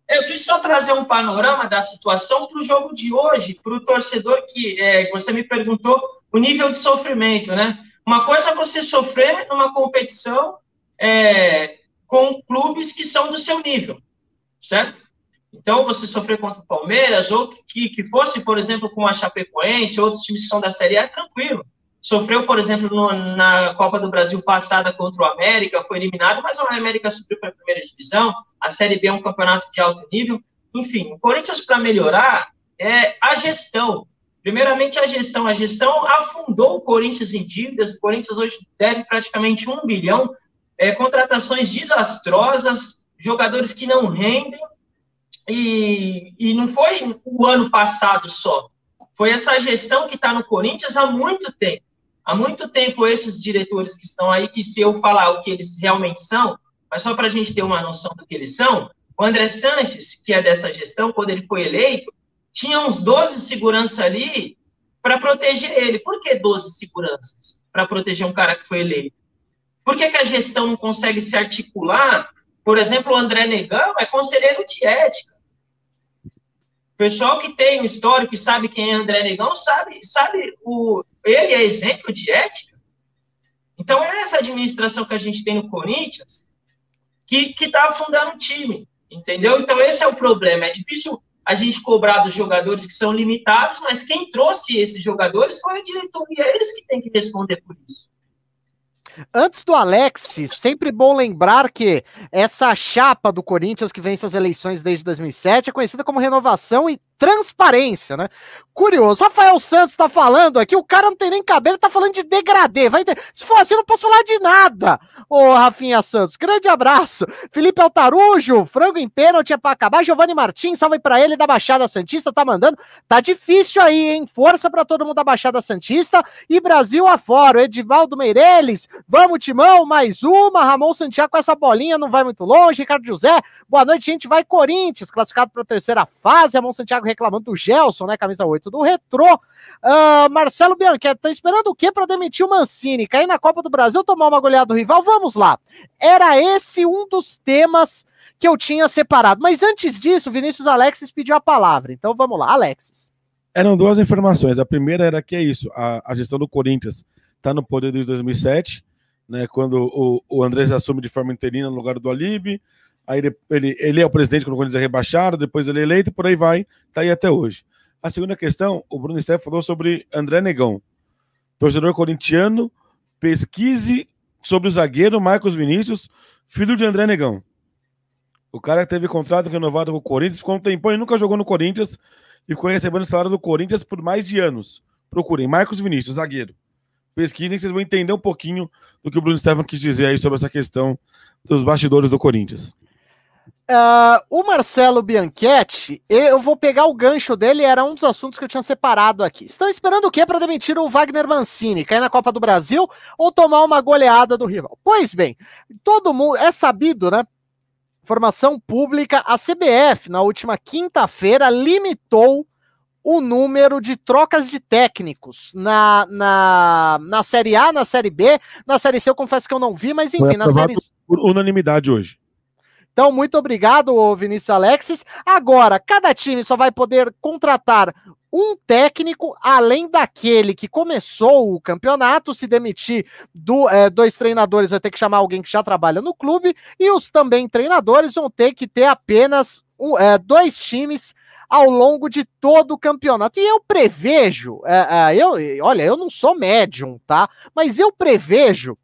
Eu quis só trazer um panorama da situação para o jogo de hoje, para o torcedor que é, você me perguntou o nível de sofrimento, né? Uma coisa é você sofrer numa competição é, com clubes que são do seu nível, certo? Então, você sofrer contra o Palmeiras, ou que, que fosse, por exemplo, com a Chapecoense, outros times que são da Série A, tranquilo. Sofreu, por exemplo, no, na Copa do Brasil passada contra o América, foi eliminado, mas o América subiu para a primeira divisão. A Série B é um campeonato de alto nível. Enfim, o Corinthians, para melhorar, é a gestão. Primeiramente, a gestão. A gestão afundou o Corinthians em dívidas. O Corinthians hoje deve praticamente um bilhão. É, contratações desastrosas, jogadores que não rendem e, e não foi o ano passado só. Foi essa gestão que está no Corinthians há muito tempo. Há muito tempo, esses diretores que estão aí, que se eu falar o que eles realmente são, mas só para a gente ter uma noção do que eles são, o André Sanches, que é dessa gestão, quando ele foi eleito, tinha uns 12 seguranças ali para proteger ele. Por que 12 seguranças para proteger um cara que foi eleito? Por que, que a gestão não consegue se articular? Por exemplo, o André Negão é conselheiro de ética. Pessoal que tem o histórico, que sabe quem é André Negão, sabe, sabe o, ele é exemplo de ética. Então, é essa administração que a gente tem no Corinthians que está afundando o time, entendeu? Então, esse é o problema. É difícil a gente cobrar dos jogadores que são limitados, mas quem trouxe esses jogadores foi a diretoria, eles que têm que responder por isso. Antes do Alex, sempre bom lembrar que essa chapa do Corinthians que vence as eleições desde 2007 é conhecida como renovação e transparência, né? Curioso. Rafael Santos tá falando aqui, o cara não tem nem cabelo, tá falando de degradê. Vai ter... Se for assim, não posso falar de nada. Ô, Rafinha Santos, grande abraço. Felipe Altarujo, frango em pênalti é pra acabar. Giovanni Martins, salve pra ele da Baixada Santista, tá mandando. Tá difícil aí, hein? Força pra todo mundo da Baixada Santista. E Brasil afora. Edivaldo Meireles, vamos, Timão, mais uma. Ramon Santiago com essa bolinha, não vai muito longe. Ricardo José, boa noite, gente. Vai Corinthians, classificado pra terceira fase. Ramon Santiago reclamando do Gelson, né? Camisa 8 do Retrô. Uh, Marcelo Bianchetti, estão esperando o quê para demitir o Mancini? Cair na Copa do Brasil, tomar uma goleada do rival? Vamos lá. Era esse um dos temas que eu tinha separado. Mas antes disso, Vinícius Alexis pediu a palavra. Então vamos lá, Alexis. Eram duas informações. A primeira era que é isso: a, a gestão do Corinthians está no poder desde 2007, né, quando o, o André já assume de forma interina no lugar do Alibi. Aí ele, ele, ele é o presidente quando o Corinthians é rebaixado, depois ele é eleito, por aí vai, tá aí até hoje. A segunda questão, o Bruno Steff falou sobre André Negão. Torcedor corintiano, pesquise sobre o zagueiro Marcos Vinícius, filho de André Negão. O cara teve contrato renovado com o Corinthians, ficou um tempão e nunca jogou no Corinthians e ficou recebendo salário do Corinthians por mais de anos. Procurem, Marcos Vinícius, zagueiro. Pesquisem, vocês vão entender um pouquinho do que o Bruno Stefan quis dizer aí sobre essa questão dos bastidores do Corinthians. Uh, o Marcelo Bianchetti, eu vou pegar o gancho dele, era um dos assuntos que eu tinha separado aqui. Estão esperando o quê para demitir o Wagner Mancini? Cair na Copa do Brasil ou tomar uma goleada do rival? Pois bem, todo mundo é sabido, né? Formação pública, a CBF, na última quinta-feira, limitou o número de trocas de técnicos na, na, na Série A, na Série B, na Série C eu confesso que eu não vi, mas enfim, na Série Por unanimidade hoje. Então, muito obrigado, Vinícius Alexis. Agora, cada time só vai poder contratar um técnico, além daquele que começou o campeonato, se demitir do, é, dois treinadores, vai ter que chamar alguém que já trabalha no clube, e os também treinadores vão ter que ter apenas um, é, dois times ao longo de todo o campeonato. E eu prevejo, é, é eu, olha, eu não sou médium, tá? Mas eu prevejo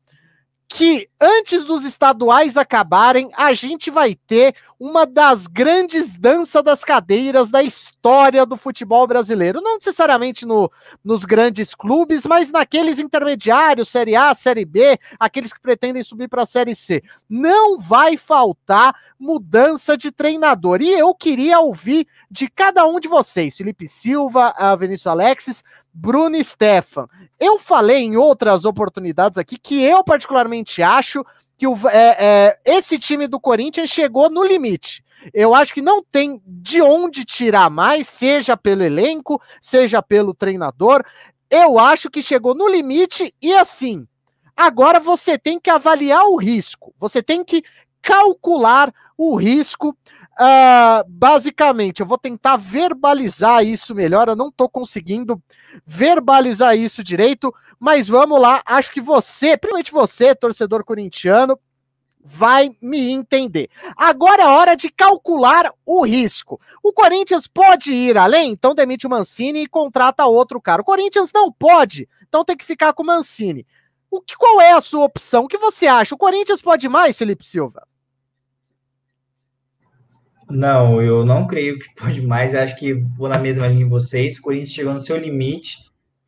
que antes dos estaduais acabarem, a gente vai ter uma das grandes danças das cadeiras da história do futebol brasileiro. Não necessariamente no, nos grandes clubes, mas naqueles intermediários, Série A, Série B, aqueles que pretendem subir para a Série C. Não vai faltar mudança de treinador. E eu queria ouvir de cada um de vocês, Felipe Silva, Vinícius Alexis, Bruno Stefan. Eu falei em outras oportunidades aqui que eu particularmente acho que o, é, é, esse time do Corinthians chegou no limite. Eu acho que não tem de onde tirar mais, seja pelo elenco, seja pelo treinador. Eu acho que chegou no limite e assim. Agora você tem que avaliar o risco, você tem que calcular o risco Uh, basicamente, eu vou tentar verbalizar isso melhor. Eu não estou conseguindo verbalizar isso direito, mas vamos lá. Acho que você, principalmente você, torcedor corintiano, vai me entender. Agora é hora de calcular o risco. O Corinthians pode ir além, então demite o Mancini e contrata outro cara. O Corinthians não pode, então tem que ficar com o Mancini. O que, qual é a sua opção? O que você acha? O Corinthians pode mais, Felipe Silva? Não, eu não creio que pode mais. Eu acho que vou na mesma linha de vocês. O Corinthians chegou no seu limite.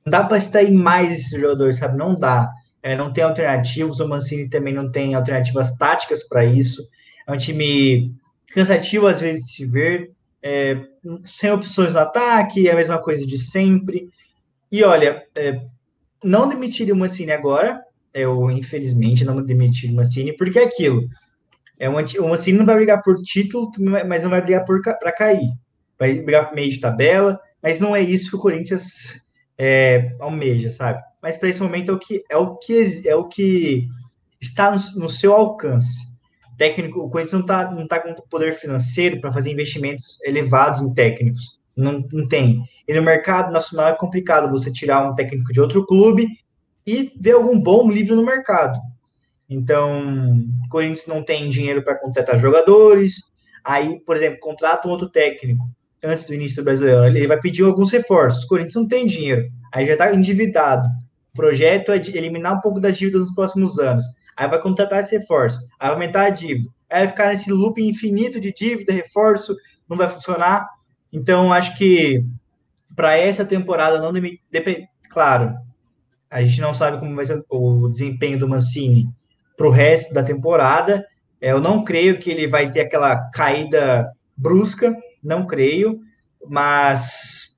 Não dá para extrair mais esse jogador, sabe? Não dá. É, não tem alternativas. O Mancini também não tem alternativas táticas para isso. É um time cansativo às vezes de se ver. É, sem opções no ataque, é a mesma coisa de sempre. E olha, é, não demitiria o Mancini agora. Eu, infelizmente, não demitiria o Mancini, porque é aquilo É um, o Mancini não vai brigar por título, mas não vai brigar para cair. Vai brigar por meio de tabela, mas não é isso que o Corinthians é, almeja, sabe? Mas para esse momento é o que é o que é o que está no, no seu alcance. Técnico, o Corinthians não está não tá com poder financeiro para fazer investimentos elevados em técnicos. Não, não tem. E no mercado nacional é complicado você tirar um técnico de outro clube e ver algum bom livre no mercado. Então, o Corinthians não tem dinheiro para contratar jogadores. Aí, por exemplo, contrata um outro técnico antes do início do brasileiro. Ele vai pedir alguns reforços. O Corinthians não tem dinheiro. Aí já está endividado. O projeto é eliminar um pouco das dívidas nos próximos anos. Aí vai contratar esse reforço. Aí aumentar a dívida. Aí vai ficar nesse loop infinito de dívida, reforço, não vai funcionar. Então, acho que para essa temporada não depende. Claro, a gente não sabe como vai ser o desempenho do Mancini para o resto da temporada. É, eu não creio que ele vai ter aquela caída brusca, não creio, mas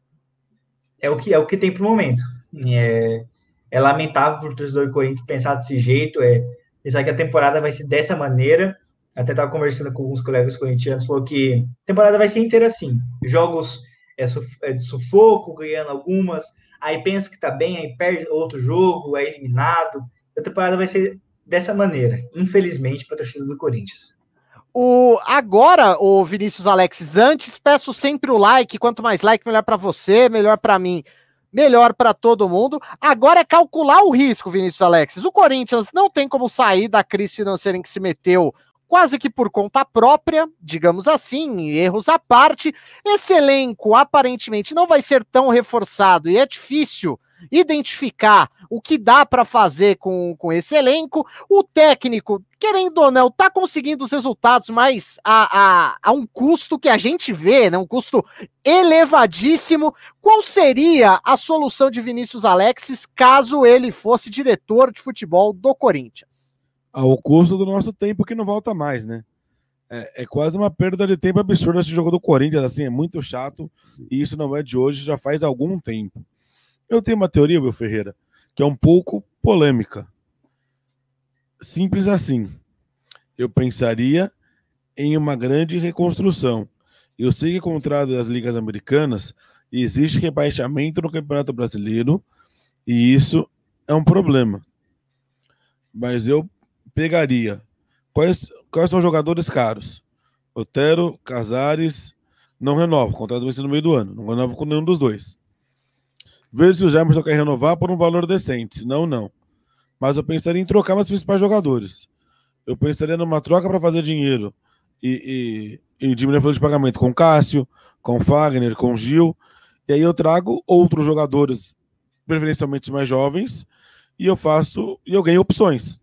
é o que é o que tem para o momento. É, é lamentável para o torcedor do Corinthians pensar desse jeito, é pensar que a temporada vai ser dessa maneira. Até estava conversando com alguns colegas corintianos, falou que a temporada vai ser inteira assim. Jogos é, é de sufoco, ganhando algumas, aí pensa que está bem, aí perde outro jogo, é eliminado. A temporada vai ser dessa maneira, infelizmente, para a torcida do Corinthians. O, agora, o Vinícius Alex, antes peço sempre o like. Quanto mais like, melhor para você, melhor para mim, melhor para todo mundo. Agora é calcular o risco, Vinícius Alex. O Corinthians não tem como sair da crise financeira em que se meteu quase que por conta própria, digamos assim, erros à parte. Esse elenco aparentemente não vai ser tão reforçado e é difícil identificar o que dá para fazer com, com esse elenco. O técnico, querendo ou não, tá conseguindo os resultados, mas a, a, a um custo que a gente vê, né, um custo elevadíssimo. Qual seria a solução de Vinícius Alexis caso ele fosse diretor de futebol do Corinthians? Ao custo do nosso tempo que não volta mais, né? É, é, quase uma perda de tempo absurda esse jogo do Corinthians, assim, é muito chato, e isso não é de hoje, já faz algum tempo. Eu tenho uma teoria, meu Ferreira, que é um pouco polêmica. Simples assim. Eu pensaria em uma grande reconstrução. Eu sei que, contrário das ligas americanas, existe rebaixamento no Campeonato Brasileiro e isso é um problema. Mas eu pegaria. Quais, quais são os jogadores caros? Otero, Casares, não renovo. O contrato vai ser no meio do ano. Não renovo com nenhum dos dois. Veja se o Jamerson quer renovar por um valor decente. Senão, não. Mas eu pensaria em trocar meus principais jogadores. Eu pensaria numa troca para fazer dinheiro e, e, e diminuir a folha de pagamento com Cássio, com Fagner, com Gil. E aí eu trago outros jogadores, preferencialmente mais jovens, e eu faço e eu ganho opções.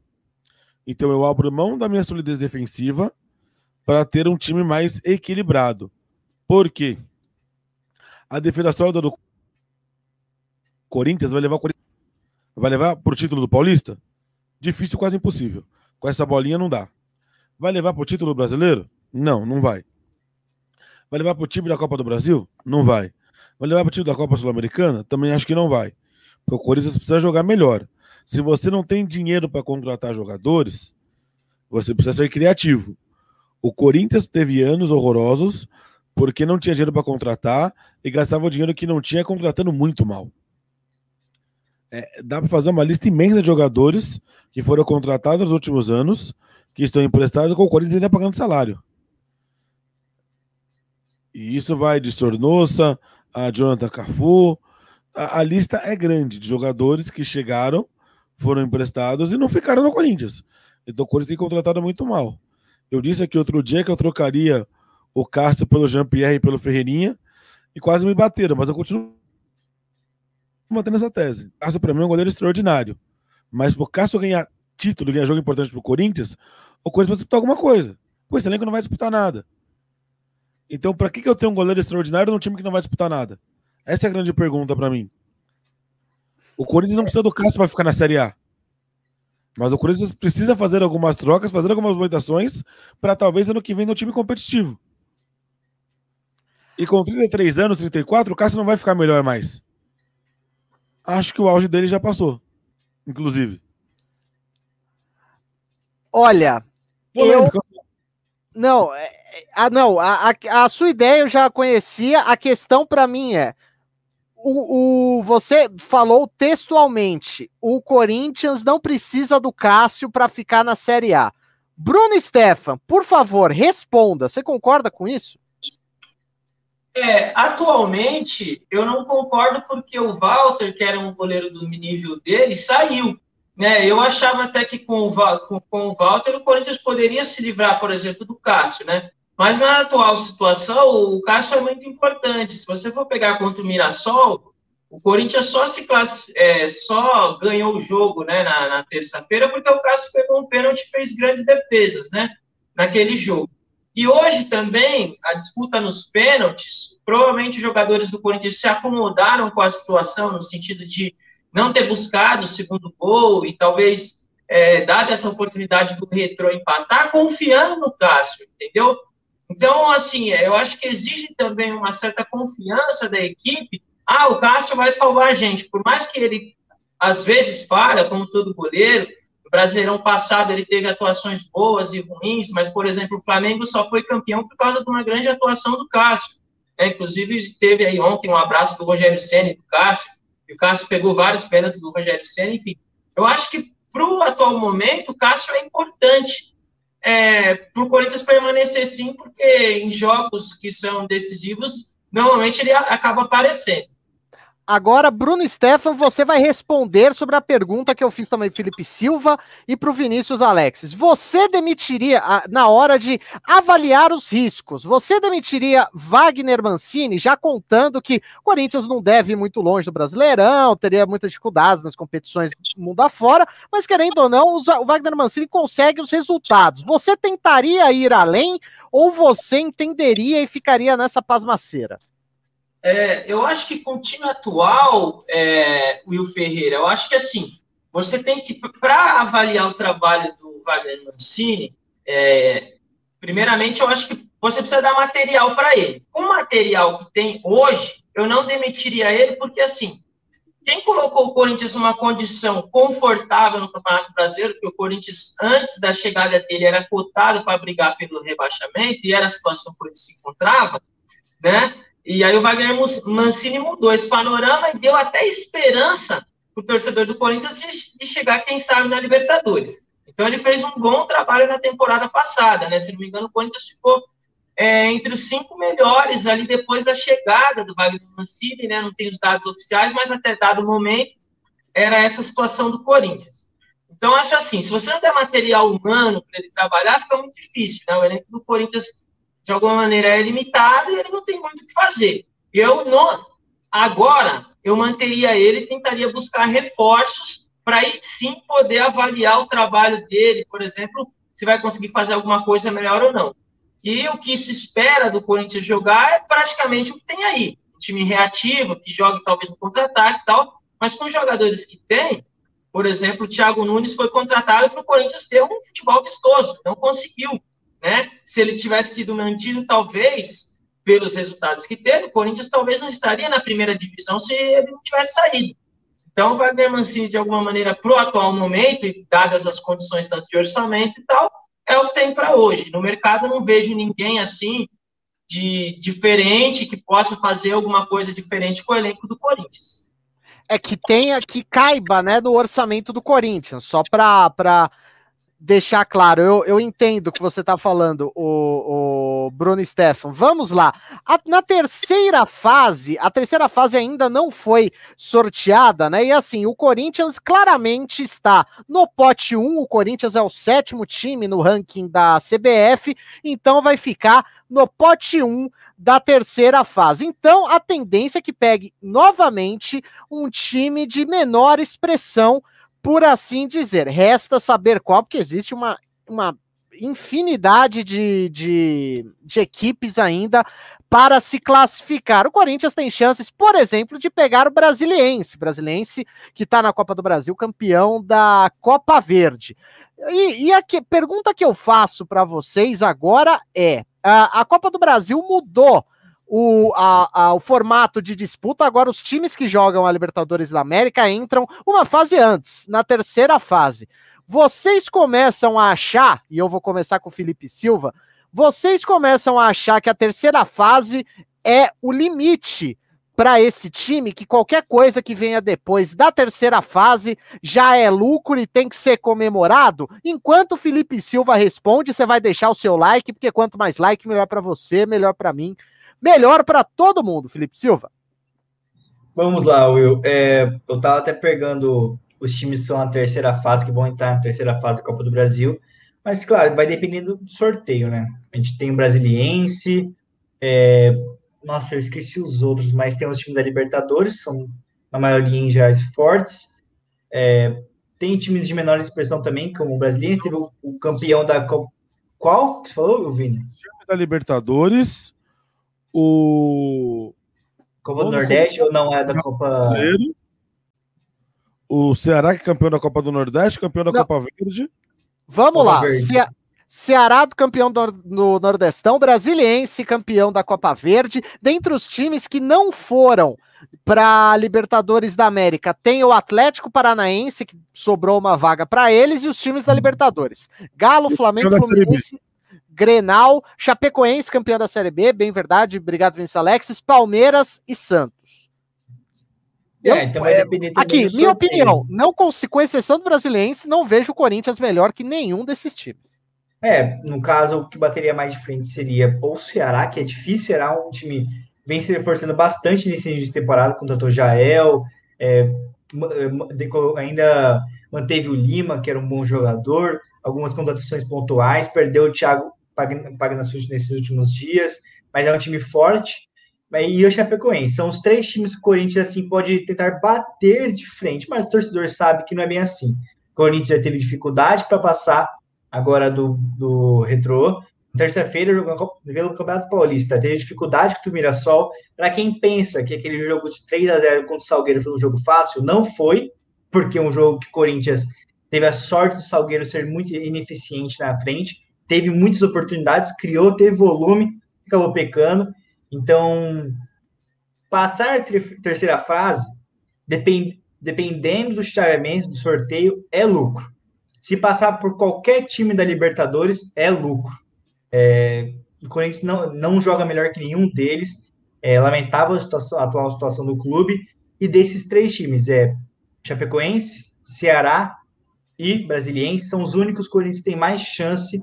Então eu abro mão da minha solidez defensiva para ter um time mais equilibrado. Por quê? A defesa sólida do Corinthians vai levar o Corinthians. Vai levar pro título do Paulista? Difícil, quase impossível. Com essa bolinha não dá. Vai levar pro título brasileiro? Não, não vai. Vai levar pro time da Copa do Brasil? Não vai. Vai levar pro time da Copa Sul-Americana? Também acho que não vai. Porque o Corinthians precisa jogar melhor. Se você não tem dinheiro para contratar jogadores, você precisa ser criativo. O Corinthians teve anos horrorosos porque não tinha dinheiro para contratar e gastava o dinheiro que não tinha contratando muito mal é, dá para fazer uma lista imensa de jogadores que foram contratados nos últimos anos, que estão emprestados com o Corinthians ainda pagando salário. E isso vai de Sornosa a Jonathan Cafu. A, a, lista é grande de jogadores que chegaram, foram emprestados e não ficaram no Corinthians. Então o Corinthians tem contratado muito mal. Eu disse aqui outro dia que eu trocaria o Cássio pelo Jean-Pierre e pelo Ferreirinha e quase me bateram, mas eu continuo mantendo essa tese. Cássio, para mim, é um goleiro extraordinário. Mas pro Cássio ganhar título, ganhar jogo importante pro Corinthians, o Corinthians vai disputar alguma coisa. Pô, esse elenco não vai disputar nada. Então, para que, que eu tenho um goleiro extraordinário num time que não vai disputar nada? Essa é a grande pergunta para mim. O Corinthians não precisa do Cássio para ficar na Série A. Mas o Corinthians precisa fazer algumas trocas, fazer algumas movimentações para talvez ano que vem no time competitivo. E com 33 anos, 34, o Cássio não vai ficar melhor mais acho que o auge dele já passou, inclusive. Olha, eu... Não, é, é, ah, não, a, a, a sua ideia eu já conhecia. A questão para mim é: o, o, você falou textualmente, o Corinthians não precisa do Cássio para ficar na Série A. Bruno Stefan, por favor, responda. Você concorda com isso? É, atualmente eu não concordo porque o Walter, que era um goleiro do nível dele, saiu. Né? Eu achava até que com o, com, com o Walter o Corinthians poderia se livrar, por exemplo, do Cássio, né? Mas na atual situação, o Cássio é muito importante. Se você for pegar contra o Mirassol, o Corinthians só se class... É, só ganhou o jogo né, na, na terça-feira porque o Cássio pegou um pênalti e fez grandes defesas né, naquele jogo. E hoje também, a disputa nos pênaltis, provavelmente os jogadores do Corinthians se acomodaram com a situação, no sentido de não ter buscado o segundo gol e talvez é, dado essa oportunidade do retrô empatar, confiando no Cássio, entendeu? Então, assim, eu acho que exige também uma certa confiança da equipe. Ah, o Cássio vai salvar a gente. Por mais que ele, às vezes, falha, como todo goleiro, no Brasileirão passado ele teve atuações boas e ruins, mas, por exemplo, o Flamengo só foi campeão por causa de uma grande atuação do Cássio. É, inclusive, teve aí ontem um abraço do Rogério Senna e do Cássio, e o Cássio pegou vários pênaltis do Rogério Senna, enfim. Eu acho que para o atual momento, o Cássio é importante é, para o Corinthians permanecer sim, porque em jogos que são decisivos, normalmente ele acaba aparecendo. Agora, Bruno Stefan, você vai responder sobre a pergunta que eu fiz também Felipe Silva e para o Vinícius Alexis. Você demitiria, na hora de avaliar os riscos, você demitiria Wagner Mancini, já contando que o Corinthians não deve ir muito longe do Brasileirão, teria muitas dificuldades nas competições do mundo afora, mas querendo ou não, o Wagner Mancini consegue os resultados. Você tentaria ir além ou você entenderia e ficaria nessa pasmaceira? É, eu acho que com o time atual, é, Will Ferreira, eu acho que assim, você tem que, para avaliar o trabalho do Wagner Mancini, é, primeiramente eu acho que você precisa dar material para ele. Com o material que tem hoje, eu não demitiria ele, porque assim, quem colocou o Corinthians numa condição confortável no Campeonato Brasileiro, porque o Corinthians, antes da chegada dele, era cotado para brigar pelo rebaixamento, e era a situação que ele se encontrava, né? E aí o Wagner Mancini mudou esse panorama e deu até esperança para o torcedor do Corinthians de, de, chegar, quem sabe, na Libertadores. Então ele fez um bom trabalho na temporada passada, né? Se não me engano, o Corinthians ficou é, entre os cinco melhores ali depois da chegada do Wagner Mancini, né? Não tem os dados oficiais, mas até dado momento era essa situação do Corinthians. Então acho assim, se você não der material humano para ele trabalhar, fica muito difícil, né? O elenco do Corinthians de alguma maneira é limitado e ele não tem muito o que fazer. Eu não, agora eu manteria ele tentaria buscar reforços para aí sim poder avaliar o trabalho dele, por exemplo, se vai conseguir fazer alguma coisa melhor ou não. E o que se espera do Corinthians jogar é praticamente o que tem aí. Um time reativo, que joga talvez no contra-ataque e tal, mas com os jogadores que tem, por exemplo, o Thiago Nunes foi contratado para o Corinthians ter um futebol vistoso, não conseguiu. Né? Se ele tivesse sido mantido, talvez, pelos resultados que teve, o Corinthians talvez não estaria na primeira divisão se ele não tivesse saído. Então, o Wagner Mancini, de alguma maneira, para o atual momento, e dadas as condições tanto de orçamento e tal, é o que tem para hoje. No mercado, não vejo ninguém assim de diferente que possa fazer alguma coisa diferente com o elenco do Corinthians. É que tenha que caiba, né, no orçamento do Corinthians, só para deixar claro, eu, eu entendo o que você está falando, o, o Bruno Stefan. Vamos lá. A, na terceira fase, a terceira fase ainda não foi sorteada, né? E assim, o Corinthians claramente está no pote 1. O Corinthians é o sétimo time no ranking da CBF, então vai ficar no pote 1 da terceira fase. Então, a tendência é que pegue novamente um time de menor expressão por assim dizer. Resta saber qual, porque existe uma, uma infinidade de, de, de equipes ainda para se classificar. O Corinthians tem chances, por exemplo, de pegar o Brasiliense, Brasiliense que está na Copa do Brasil, campeão da Copa Verde. E, e a que, pergunta que eu faço para vocês agora é: a, a Copa do Brasil mudou o, a, a, o formato de disputa. Agora, os times que jogam a Libertadores da América entram uma fase antes, na terceira fase. Vocês começam a achar, e eu vou começar com o Felipe Silva, vocês começam a achar que a terceira fase é o limite para esse time que qualquer coisa que venha depois da terceira fase já é lucro e tem que ser comemorado? Enquanto o Felipe Silva responde, você vai deixar o seu like, porque quanto mais like, melhor para você, melhor para mim, melhor para todo mundo, Felipe Silva. Vamos lá, Will. É, eu tava até pegando os times que são na terceira fase, que vão entrar na terceira fase da Copa do Brasil. Mas, claro, vai depender do sorteio, né? A gente tem o Brasiliense, é, nossa, eu esqueci os outros, mas tem os times da Libertadores, são na maioria em gerais fortes. É, tem times de menor expressão também, como o Brasiliense, teve o, campeão da Copa. Qual que você falou, Vini? da Libertadores, o. Copa do Nordeste ou não é da Copa. O Ceará, que é campeão da Copa do Nordeste, campeão da não. Copa Verde. Vamos Copa lá. Verde. Ce... Ceará do campeão do, no Nordestão, Brasiliense campeão da Copa Verde. Dentre os times que não foram para Libertadores da América, tem o Atlético Paranaense, que sobrou uma vaga para eles, e os times da Libertadores. Galo, Flamengo, Fluminense, Grenal, Chapecoense, campeão da Série B, bem verdade, obrigado, Vinícius Alexis, Palmeiras e Santos. É, então vai é, aqui, minha opinião, não com, com exceção do Brasiliense, não vejo o Corinthians melhor que nenhum desses times. É, no caso, o que bateria mais de frente seria ou o Ceará, que é difícil, será um time vem se reforçando bastante nesse início de temporada, contratou Jael, é, é ainda manteve o Lima, que era um bom jogador, algumas contratações pontuais, perdeu o Thiago Pagnassus nesses últimos dias, mas é um time forte. E o Chapecoense, são os três times que o Corinthians assim pode tentar bater de frente, mas o torcedor sabe que não é bem assim. O Corinthians já teve dificuldade para passar agora do, do Retrô. Terça-feira, jogando pelo Campeonato Paulista, teve dificuldade com o Mirassol. Para quem pensa que aquele jogo de 3 a 0 contra o Salgueiro foi um jogo fácil, não foi, porque é um jogo que o Corinthians teve a sorte do Salgueiro ser muito ineficiente na frente, teve muitas oportunidades, criou, teve volume, acabou pecando. Então, passar a terceira fase, depend, dependendo do chaveamento, do sorteio, é lucro. Se passar por qualquer time da Libertadores, é lucro. É, o Corinthians não, não joga melhor que nenhum deles. É lamentável a, situação, a atual situação do clube. E desses três times, é Chapecoense, Ceará e Brasiliense, são os únicos Corinthians tem mais chance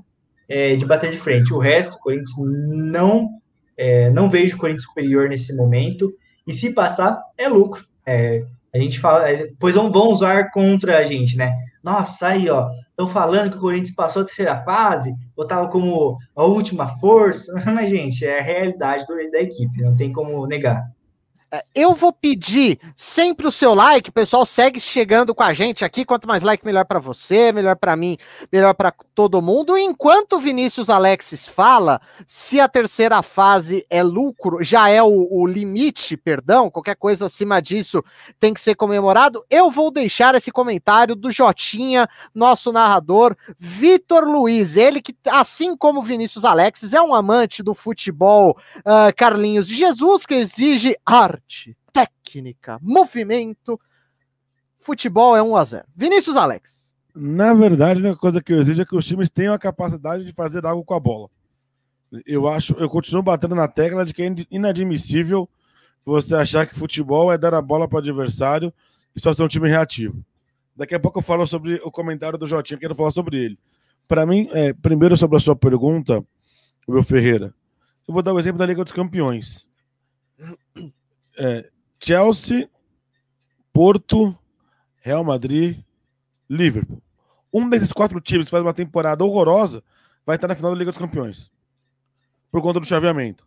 é, de bater de frente. O resto, o Corinthians não, é, não vejo o Corinthians superior nesse momento. E se passar, é lucro. É, a gente fala, é, pois vão, vão usar contra a gente, né? Nossa, aí, ó, estão falando que o Corinthians passou a terceira fase, botava como a última força, mas, gente, é a realidade do, da equipe, não tem como negar. É, eu vou pedir sempre o seu like, pessoal segue chegando com a gente aqui. Quanto mais like, melhor para você, melhor para mim, melhor para todo mundo. Enquanto Vinícius Alexis fala, se a terceira fase é lucro, já é o, o limite, perdão, qualquer coisa acima disso tem que ser comemorado. Eu vou deixar esse comentário do Jotinha, nosso narrador, Vitor Luiz, ele que, assim como Vinícius Alexis, é um amante do futebol uh, Carlinhos de Jesus, que exige arte arte, técnica, movimento. Futebol é 1 a 0 Vinícius Alex. Na verdade, a única coisa que eu exijo é que os times tenham a capacidade de fazer algo com a bola. Eu acho, eu continuo batendo na tecla de que é inadmissível você achar que futebol é dar a bola para o adversário e só ser um time reativo. Daqui a pouco eu falo sobre o comentário do Jotinho, quero falar sobre ele. Para mim, é, primeiro sobre a sua pergunta, meu Ferreira, eu vou dar o exemplo da Liga dos Campeões é, Chelsea, Porto, Real Madrid, Liverpool. Um desses quatro times que faz uma temporada horrorosa vai estar na final da Liga dos Campeões. Por conta do chaveamento.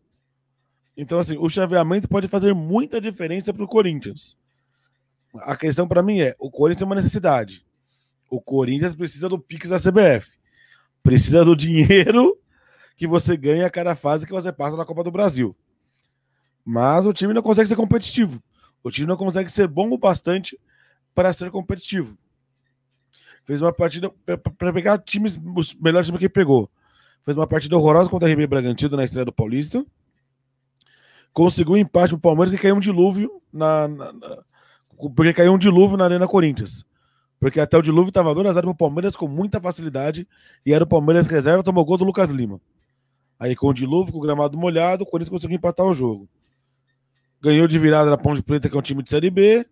Então, assim, o chaveamento pode fazer muita diferença para o Corinthians. A questão para mim é: o Corinthians é uma necessidade. O Corinthians precisa do Pix da CBF. Precisa do dinheiro que você ganha a cada fase que você passa na Copa do Brasil. Mas o time não consegue ser competitivo. O time não consegue ser bom o bastante para ser competitivo. Fez uma partida para pegar times, os melhores times que pegou. Fez uma partida horrorosa contra a RB Bragantino na estreia do Paulista. Conseguiu um empate pro Palmeiras que caiu um dilúvio na, na, na porque caiu um dilúvio na Arena Corinthians. Porque até o dilúvio estava 2 a 0 pro Palmeiras com muita facilidade e era o Palmeiras reserva, tomou gol do Lucas Lima. Aí com o dilúvio, com o gramado molhado, o Corinthians conseguiu empatar o jogo. Ganhou de virada na Ponte Preta, que é um time de Série B.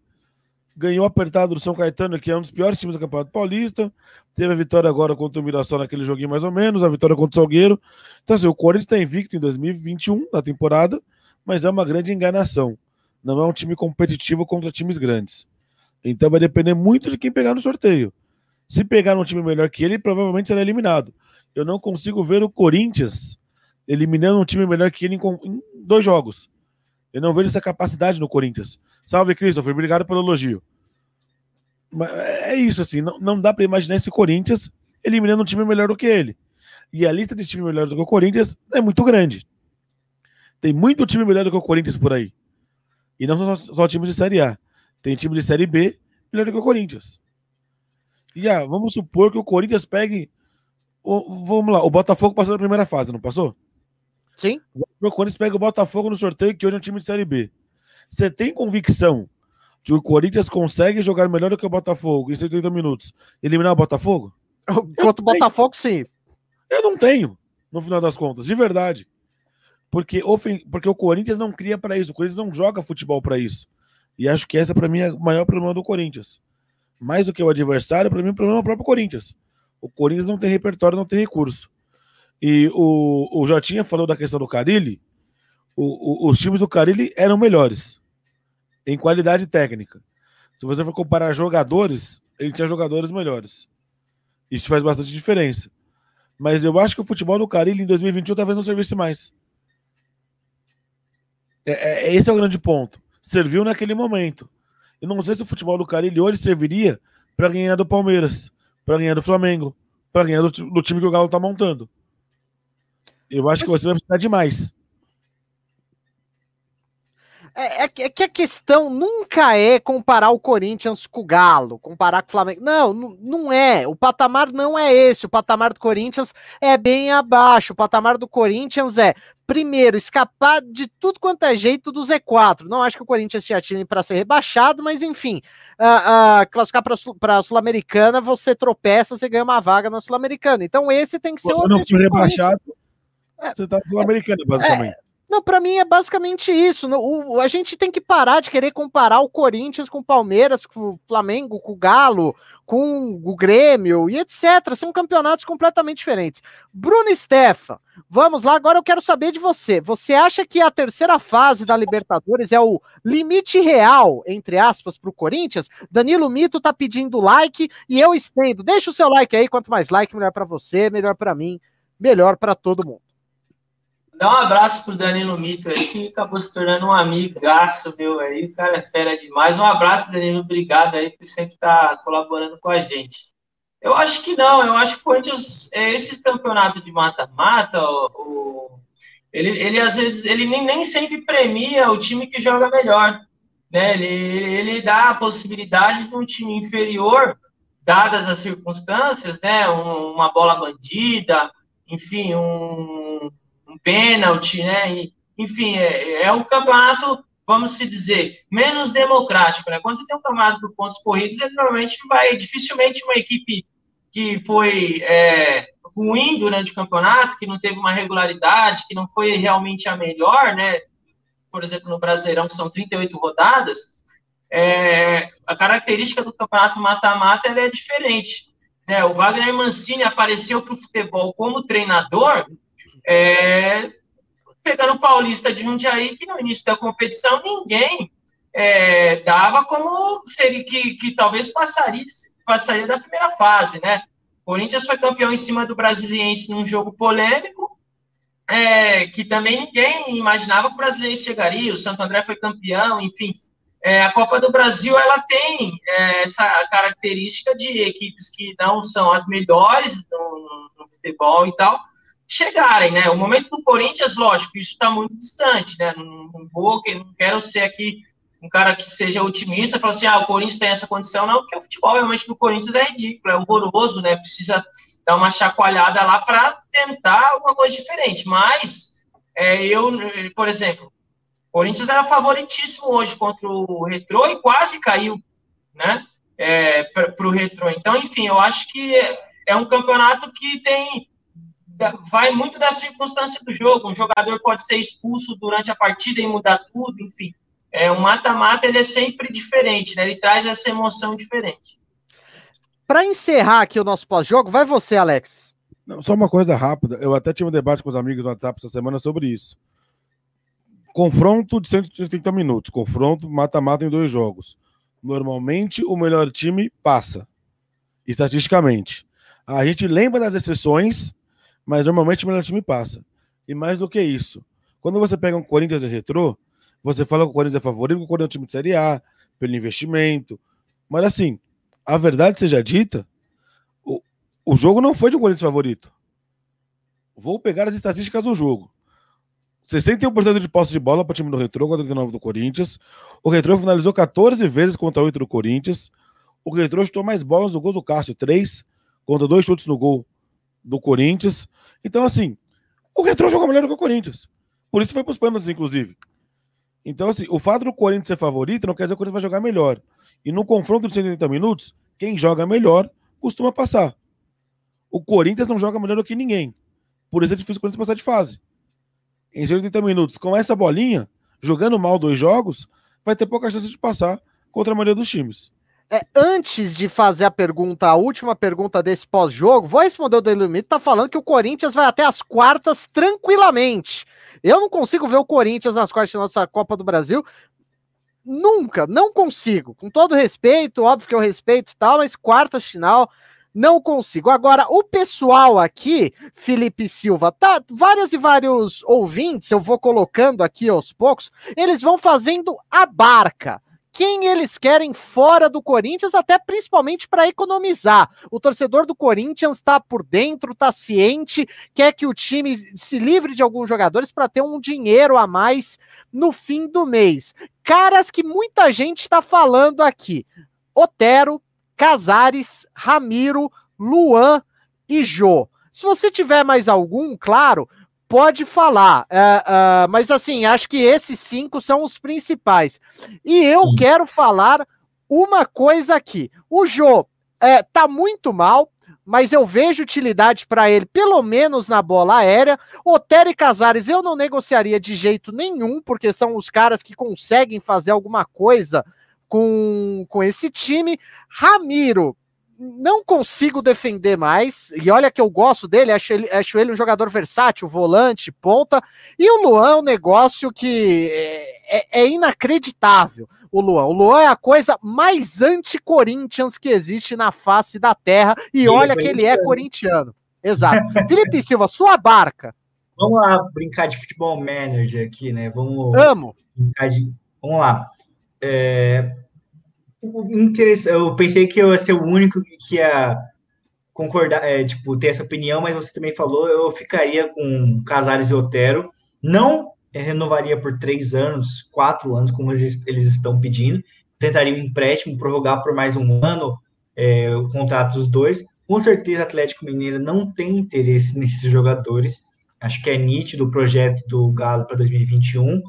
Ganhou apertado do São Caetano, que é um dos piores times do Campeonato Paulista. Teve a vitória agora contra o Mirassol naquele joguinho mais ou menos, a vitória contra o Salgueiro. Então, assim, o Corinthians está invicto em 2021, na temporada, mas é uma grande enganação. Não é um time competitivo contra times grandes. Então vai depender muito de quem pegar no sorteio. Se pegar um time melhor que ele, provavelmente será eliminado. Eu não consigo ver o Corinthians eliminando um time melhor que ele em dois jogos. Eu não vejo essa capacidade no Corinthians. Salve, Christopher. Obrigado pelo elogio. Mas é isso, assim. Não, não dá para imaginar esse Corinthians eliminando um time melhor do que ele. E a lista de time melhor do que o Corinthians é muito grande. Tem muito time melhor do que o Corinthians por aí. E não são só, só times de Série A. Tem time de Série B melhor do que o Corinthians. E ah, vamos supor que o Corinthians pegue. O, vamos lá, o Botafogo passou na primeira fase, não passou? Sim. O Corinthians pega o Botafogo no sorteio, que hoje é um time de Série B. Você tem convicção de que o Corinthians consegue jogar melhor do que o Botafogo em 180 minutos eliminar o Botafogo? Contra o Botafogo, sim. Eu não tenho, no final das contas, de verdade. Porque, porque o Corinthians não cria para isso, o Corinthians não joga futebol para isso. E acho que essa, para mim, é o maior problema do Corinthians. Mais do que o adversário, para mim, o problema é o próprio Corinthians. O Corinthians não tem repertório, não tem recurso. E o, o Jotinha falou da questão do Carilli. O, o, os times do Carilli eram melhores em qualidade técnica. Se você for comparar jogadores, ele tinha jogadores melhores. Isso faz bastante diferença. Mas eu acho que o futebol do Carilli em 2021 talvez não servisse mais. É, é, esse é o grande ponto. Serviu naquele momento. E não sei se o futebol do Carilli hoje serviria para ganhar do Palmeiras, para ganhar do Flamengo, para ganhar do, do, time que o Galo tá montando. Eu acho Mas... que você vai precisar de mais. É, é, é, que a questão nunca é comparar o Corinthians com o Galo, comparar com o Flamengo. Não, não é. O patamar não é esse. O patamar do Corinthians é bem abaixo. O patamar do Corinthians é, primeiro, escapar de tudo quanto é jeito do Z4. Não acho que o Corinthians tinha time para ser rebaixado, mas enfim, uh, uh, classificar para a Sul-Americana, você tropeça, você ganha uma vaga na Sul-Americana. Então esse tem que ser você o. Você não foi rebaixado, você está na Sul-Americana, basicamente. É, não, para mim é basicamente isso. O, a gente tem que parar de querer comparar o Corinthians com o Palmeiras, com o Flamengo, com o Galo, com o Grêmio e etc. São campeonatos completamente diferentes. Bruno Stefan, vamos lá. Agora eu quero saber de você. Você acha que a terceira fase da Libertadores é o limite real, entre aspas, para o Corinthians? Danilo Mito tá pedindo like e eu estendo. Deixa o seu like aí. Quanto mais like, melhor para você, melhor para mim, melhor para todo mundo. Dá um abraço pro Danilo Mito aí, que acabou se tornando um amigaço meu aí. O cara é fera demais. Um abraço, Danilo. Obrigado aí por sempre estar tá colaborando com a gente. Eu acho que não, eu acho que Corinthians, é, esse campeonato de mata-mata, ele, ele às vezes, ele nem, nem sempre premia o time que joga melhor. Né? Ele, ele dá a possibilidade de um time inferior, dadas as circunstâncias, né? Um, uma bola bandida, enfim, um, pênalti, né? E, enfim, é, é um campeonato, vamos se dizer, menos democrático, né? Quando você tem um campeonato por pontos corridos, ele normalmente vai, dificilmente uma equipe que foi é, ruim durante o campeonato, que não teve uma regularidade, que não foi realmente a melhor, né? Por exemplo, no Brasileirão, que são 38 rodadas, é, a característica do campeonato mata-mata é diferente. Né? O Wagner Mancini apareceu para o futebol como treinador é, pegando o Paulista de Jundiaí, que no início da competição ninguém é, dava como seria que, que talvez passaria, passaria da primeira fase, né? O Corinthians foi campeão em cima do Brasiliense num jogo polêmico, é, que também ninguém imaginava que o Brasiliense chegaria, o Santo André foi campeão, enfim. É, a Copa do Brasil, ela tem é, essa característica de equipes que não são as melhores no, no futebol e tal, chegarem, né? O momento do Corinthians, lógico, isso está muito distante, né? Não, vou, não quero ser aqui um cara que seja otimista, falar assim, ah, o Corinthians tem essa condição, não, porque o futebol realmente do Corinthians é ridículo, é horroroso, né? Precisa dar uma chacoalhada lá para tentar alguma coisa diferente. Mas é, eu, por exemplo, o Corinthians era favoritíssimo hoje contra o Retrô e quase caiu, né? É, para o Retrô. Então, enfim, eu acho que é, é um campeonato que tem vai muito da circunstância do jogo. Um jogador pode ser expulso durante a partida e mudar tudo, enfim. É, o mata-mata ele é sempre diferente, né? Ele traz essa emoção diferente. Para encerrar aqui o nosso pós-jogo, vai você, Alex. Não, só uma coisa rápida. Eu até tive um debate com os amigos no WhatsApp essa semana sobre isso. Confronto de 180 minutos. Confronto mata-mata em dois jogos. Normalmente o melhor time passa. Estatisticamente. A gente lembra das exceções, mas normalmente o melhor time passa. E mais do que isso, quando você pega um Corinthians e Retrô, você fala que o Corinthians é favorito, que o Corinthians é um time de Série A, pelo investimento. Mas assim, a verdade seja dita, o, o jogo não foi de um Corinthians favorito. Vou pegar as estatísticas do jogo. 61% de posse de bola para o time do Retro, 49% do Corinthians. O Retro finalizou 14 vezes contra 8 do Corinthians. O Retro chutou mais bolas no gol do Cássio, 3, contra dois chutes no gol do Corinthians. Então, assim, o Retro jogou melhor do que o Corinthians. Por isso foi para os pênaltis, inclusive. Então, assim, o fato do Corinthians ser favorito não quer dizer que o Corinthians vai jogar melhor. E no confronto de 180 minutos, quem joga melhor costuma passar. O Corinthians não joga melhor do que ninguém. Por isso é difícil o Corinthians passar de fase em 180 minutos, com essa bolinha, jogando mal dois jogos, vai ter pouca chance de passar contra a maioria dos times. É, antes de fazer a pergunta, a última pergunta desse pós-jogo, vou responder o Delumito, tá falando que o Corinthians vai até as quartas tranquilamente. Eu não consigo ver o Corinthians nas quartas de nossa Copa do Brasil. Nunca, não consigo. Com todo respeito, óbvio que eu respeito e tal, mas quartas final, não consigo. Agora, o pessoal aqui, Felipe Silva, tá várias e vários ouvintes, eu vou colocando aqui aos poucos, eles vão fazendo a barca quem eles querem fora do Corinthians, até principalmente para economizar. O torcedor do Corinthians está por dentro, está ciente, quer que o time se livre de alguns jogadores para ter um dinheiro a mais no fim do mês. Caras que muita gente está falando aqui: Otero, Casares, Ramiro, Luan e Jô. Se você tiver mais algum, claro, pode falar. Uh, uh, mas assim, acho que esses cinco são os principais. E eu quero falar uma coisa aqui. O Jô é, tá muito mal, mas eu vejo utilidade para ele, pelo menos na bola aérea. Otero e Casares eu não negociaria de jeito nenhum, porque são os caras que conseguem fazer alguma coisa com, com esse time. Ramiro, não consigo defender mais. E olha que eu gosto dele, acho ele, acho ele um jogador versátil, volante, ponta. E o Luan é um negócio que é, é, é inacreditável. O Luan. O Luan é a coisa mais anti-Corinthians que existe na face da terra. E, e olha é que ele é corintiano. Exato. Felipe Silva, sua barca. Vamos lá brincar de futebol manager aqui, né? Vamos. Amo. De... Vamos lá. É, eu pensei que eu ia ser o único que ia concordar, é, tipo, ter essa opinião, mas você também falou, eu ficaria com Casares e Otero. Não renovaria por três anos, quatro anos, como eles, eles estão pedindo. Tentaria um empréstimo, prorrogar por mais um ano é, o contrato dos dois. Com certeza, Atlético Mineiro não tem interesse nesses jogadores. Acho que é nítido o projeto do Galo para 2021.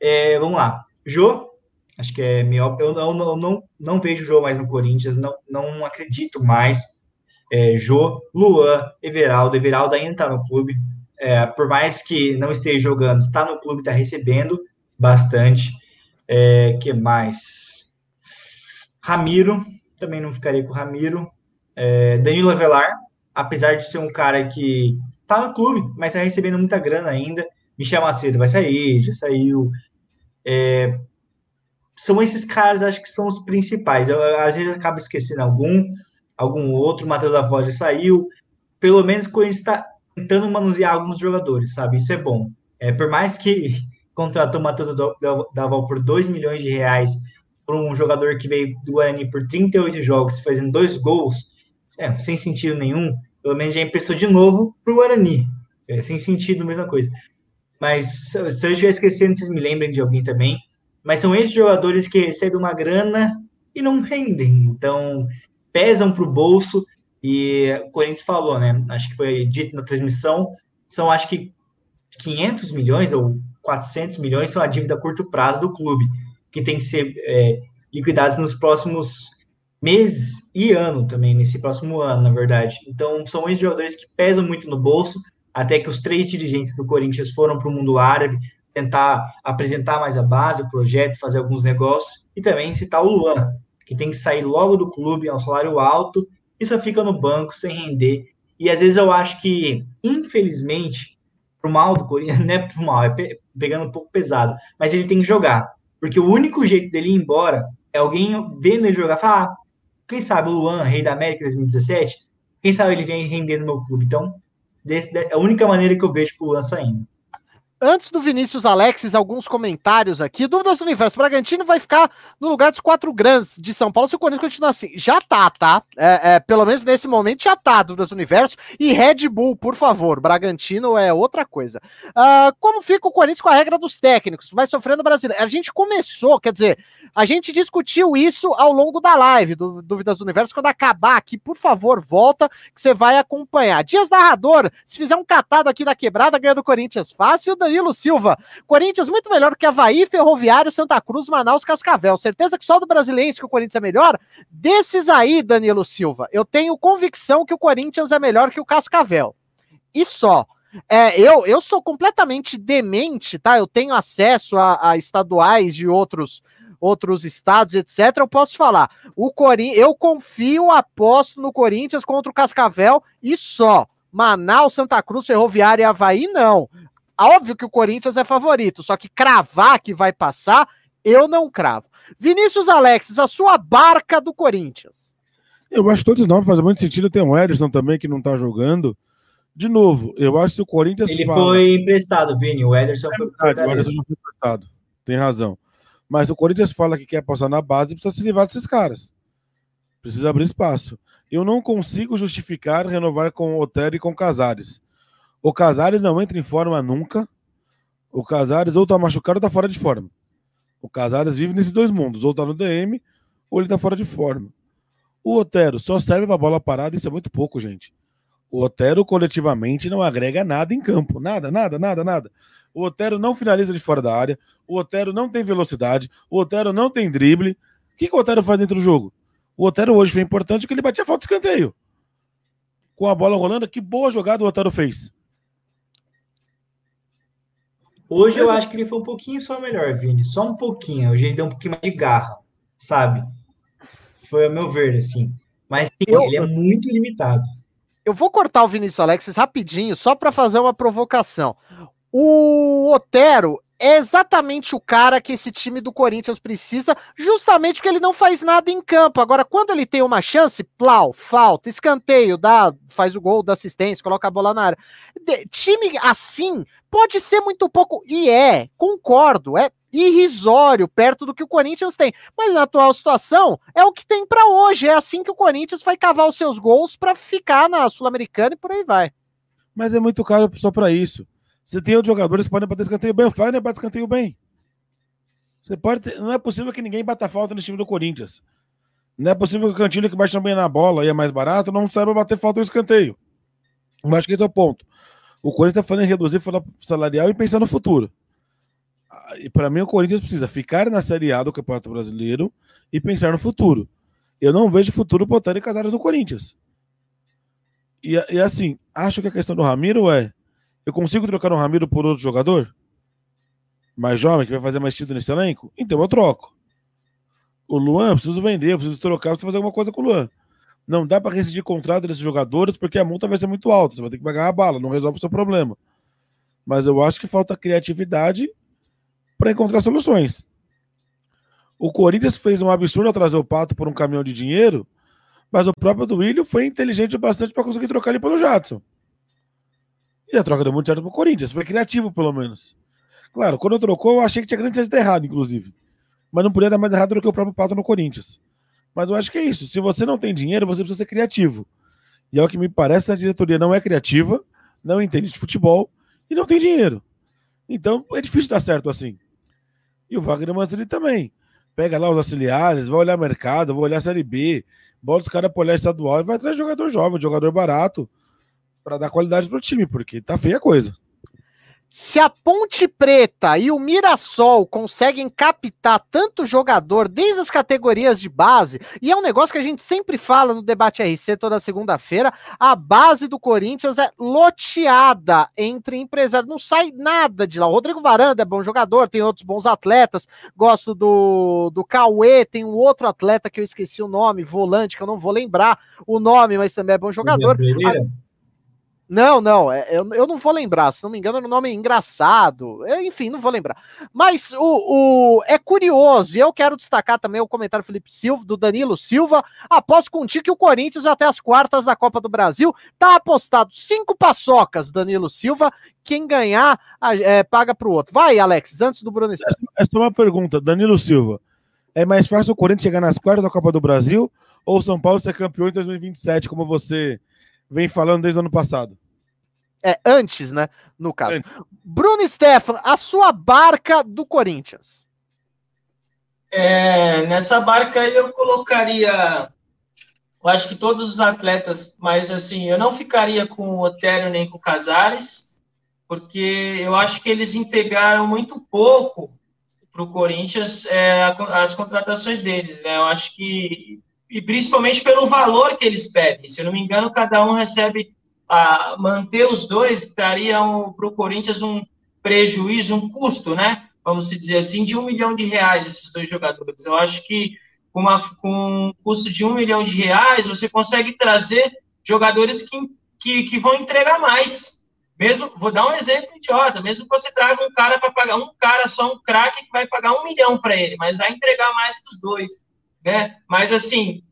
É, vamos lá. Jô, acho que é melhor. Eu não, não, não, não vejo o Jô mais no Corinthians, não, não acredito mais. É, Jô, Luan, Everaldo. Everaldo ainda está no clube. É, por mais que não esteja jogando, está no clube, está recebendo bastante. É, que mais? Ramiro, também não ficaria com o Ramiro. É, Danilo Avelar, apesar de ser um cara que está no clube, mas está recebendo muita grana ainda. Michel Macedo vai sair, já saiu. É, são esses caras, acho que são os principais. Eu, às vezes acabo esquecendo algum, algum outro. O Matheus já saiu. Pelo menos a gente está tentando manusear alguns jogadores, sabe? Isso é bom. É, por mais que contratou o Matheus da Voz por 2 milhões de reais por um jogador que veio do Guarani por 38 jogos, fazendo dois gols, é, sem sentido nenhum, pelo menos já emprestou de novo para o Guarani. É, sem sentido, mesma coisa. Mas se eu estiver esquecendo, vocês me lembrem de alguém também mas são esses jogadores que recebem uma grana e não rendem, então pesam para o bolso. E o Corinthians falou, né? Acho que foi dito na transmissão, são acho que 500 milhões ou 400 milhões são a dívida a curto prazo do clube, que tem que ser é, liquidados nos próximos meses e ano também, nesse próximo ano, na verdade. Então, são esses jogadores que pesam muito no bolso, até que os três dirigentes do Corinthians foram para o mundo árabe tentar apresentar mais a base, o projeto, fazer alguns negócios, e também citar o Luan, que tem que sair logo do clube, é um salário alto, e só fica no banco sem render. E às vezes eu acho que, infelizmente, pro mal do Corinthians, não é pro mal, é pegando um pouco pesado, mas ele tem que jogar. Porque o único jeito dele ir embora é alguém vendo ele jogar, falar, ah, quem sabe o Luan, rei da América 2017, quem sabe ele vem render no meu clube. Então, desse, é a única maneira que eu vejo o Luan saindo. Antes do Vinícius Alexis, alguns comentários aqui. Dúvidas do universo. Bragantino vai ficar no lugar dos quatro grandes de São Paulo se o Corinthians continuar assim. Já tá, tá? É, é, pelo menos nesse momento já tá, dúvidas do universo. E Red Bull, por favor. Bragantino é outra coisa. Uh, como fica o Corinthians com a regra dos técnicos? Vai sofrendo o brasileiro. A gente começou, quer dizer, a gente discutiu isso ao longo da live do Dúvidas do Universo. Quando acabar aqui, por favor, volta que você vai acompanhar. Dias Narrador, se fizer um catado aqui da quebrada, ganha do Corinthians fácil. Danilo Silva. Corinthians muito melhor que Havaí, Ferroviário, Santa Cruz, Manaus, Cascavel. Certeza que só do Brasiliense que o Corinthians é melhor? Desses aí, Danilo Silva, eu tenho convicção que o Corinthians é melhor que o Cascavel. E só. É, eu, eu sou completamente demente, tá? Eu tenho acesso a, a estaduais de outros outros estados, etc. Eu posso falar. O Corin eu confio, aposto no Corinthians contra o Cascavel e só. Manaus, Santa Cruz, Ferroviária e Havaí, não. Óbvio que o Corinthians é favorito, só que cravar que vai passar, eu não cravo. Vinícius Alexis, a sua barca do Corinthians. Eu acho que todos não, faz muito sentido. Tem o Ederson também que não tá jogando. De novo, eu acho que o Corinthians. Ele fala... foi emprestado, Vini. O Ederson é foi emprestado. O Ederson não foi emprestado. Tem razão. Mas o Corinthians fala que quer passar na base e precisa se livrar desses caras. Precisa abrir espaço. Eu não consigo justificar renovar com o Otero e com o Casares. O Casares não entra em forma nunca. O Casares ou tá machucado ou tá fora de forma. O Casares vive nesses dois mundos, ou tá no DM, ou ele tá fora de forma. O Otero só serve pra bola parada, isso é muito pouco, gente. O Otero coletivamente não agrega nada em campo. Nada, nada, nada, nada. O Otero não finaliza de fora da área. O Otero não tem velocidade. O Otero não tem drible. O que, que o Otero faz dentro do jogo? O Otero hoje foi importante porque ele batia falta de escanteio. Com a bola rolando, que boa jogada o Otero fez. Hoje eu acho que ele foi um pouquinho só melhor, Vini. Só um pouquinho. Hoje ele deu um pouquinho mais de garra, sabe? Foi a meu ver, assim. Mas sim, eu... ele é muito limitado. Eu vou cortar o Vinícius Alexis rapidinho, só para fazer uma provocação. O Otero é exatamente o cara que esse time do Corinthians precisa, justamente porque ele não faz nada em campo. Agora, quando ele tem uma chance, plau, falta, escanteio, dá, faz o gol, dá assistência, coloca a bola na área. De, time assim pode ser muito pouco, e é, concordo, é irrisório perto do que o Corinthians tem. Mas na atual situação, é o que tem para hoje. É assim que o Corinthians vai cavar os seus gols para ficar na Sul-Americana e por aí vai. Mas é muito caro só para isso. Você tem outros jogadores que podem bater escanteio bem, o Fagner bate escanteio bem. Você pode ter... Não é possível que ninguém bata falta no time do Corinthians. Não é possível que o Cantilho que bate também na bola e é mais barato não saiba bater falta no escanteio. Eu acho que esse é o ponto. O Corinthians está falando em reduzir o salarial e pensar no futuro. Ah, e para mim, o Corinthians precisa ficar na Série A do Campeonato Brasileiro e pensar no futuro. Eu não vejo futuro botando em Casares no Corinthians. E, e assim, acho que a questão do Ramiro é eu consigo trocar um Ramiro por outro jogador? Mais jovem, que vai fazer mais título nesse elenco? Então eu troco. O Luan, preciso vender, preciso trocar, preciso fazer alguma coisa com o Luan. Não dá para rescindir contrato desses jogadores porque a multa vai ser muito alta. Você vai ter que pagar a bala, não resolve o seu problema. Mas eu acho que falta criatividade para encontrar soluções. O Corinthians fez um absurdo ao trazer o Pato por um caminhão de dinheiro, mas o próprio Duílio foi inteligente bastante para conseguir trocar ele pelo Jadson. E a troca deu muito certo pro Corinthians. Foi criativo, pelo menos. Claro, quando trocou, eu achei que tinha grande chance de errado, inclusive. Mas não podia dar mais errado do que o próprio Pato no Corinthians. Mas eu acho que é isso. Se você não tem dinheiro, você precisa ser criativo. E é o que me parece, a diretoria não é criativa, não entende de futebol e não tem dinheiro. Então é difícil dar certo assim. E o Wagner Mancini também. Pega lá os auxiliares, vai olhar mercado, vai olhar Série B, bota os caras para olhar estadual e vai atrás de jogador jovem, jogador barato para dar qualidade pro time, porque tá feia a coisa. Se a Ponte Preta e o Mirassol conseguem captar tanto jogador desde as categorias de base, e é um negócio que a gente sempre fala no debate RC toda segunda-feira, a base do Corinthians é loteada entre empresários, não sai nada de lá. O Rodrigo Varanda é bom jogador, tem outros bons atletas, gosto do, do Cauê, tem um outro atleta que eu esqueci o nome, volante, que eu não vou lembrar o nome, mas também é bom jogador. Não, não, é, eu, eu não vou lembrar, se não me engano, era um nome engraçado. Eu, enfim, não vou lembrar. Mas o, o, é curioso, e eu quero destacar também o comentário do Felipe Silva, do Danilo Silva. Após contigo que o Corinthians até as quartas da Copa do Brasil. Tá apostado cinco paçocas, Danilo Silva. Quem ganhar, é, paga pro outro. Vai, Alex, antes do Bruno. É só uma pergunta, Danilo Silva. É mais fácil o Corinthians chegar nas quartas da Copa do Brasil ou São Paulo ser campeão em 2027, como você vem falando desde o ano passado. É, antes, né? No caso. Antes. Bruno Stefan, a sua barca do Corinthians. É, nessa barca aí eu colocaria. Eu acho que todos os atletas, mas assim, eu não ficaria com o Otério nem com o Casares, porque eu acho que eles integraram muito pouco para o Corinthians é, as contratações deles. Né? Eu acho que e principalmente pelo valor que eles pedem. Se eu não me engano, cada um recebe a manter os dois traria um, para o Corinthians um prejuízo, um custo, né? Vamos dizer assim, de um milhão de reais esses dois jogadores. Eu acho que com, uma, com um custo de um milhão de reais você consegue trazer jogadores que, que, que vão entregar mais. Mesmo, vou dar um exemplo idiota, mesmo que você traga um cara para pagar um cara só um craque que vai pagar um milhão para ele, mas vai entregar mais que os dois né? Mas assim,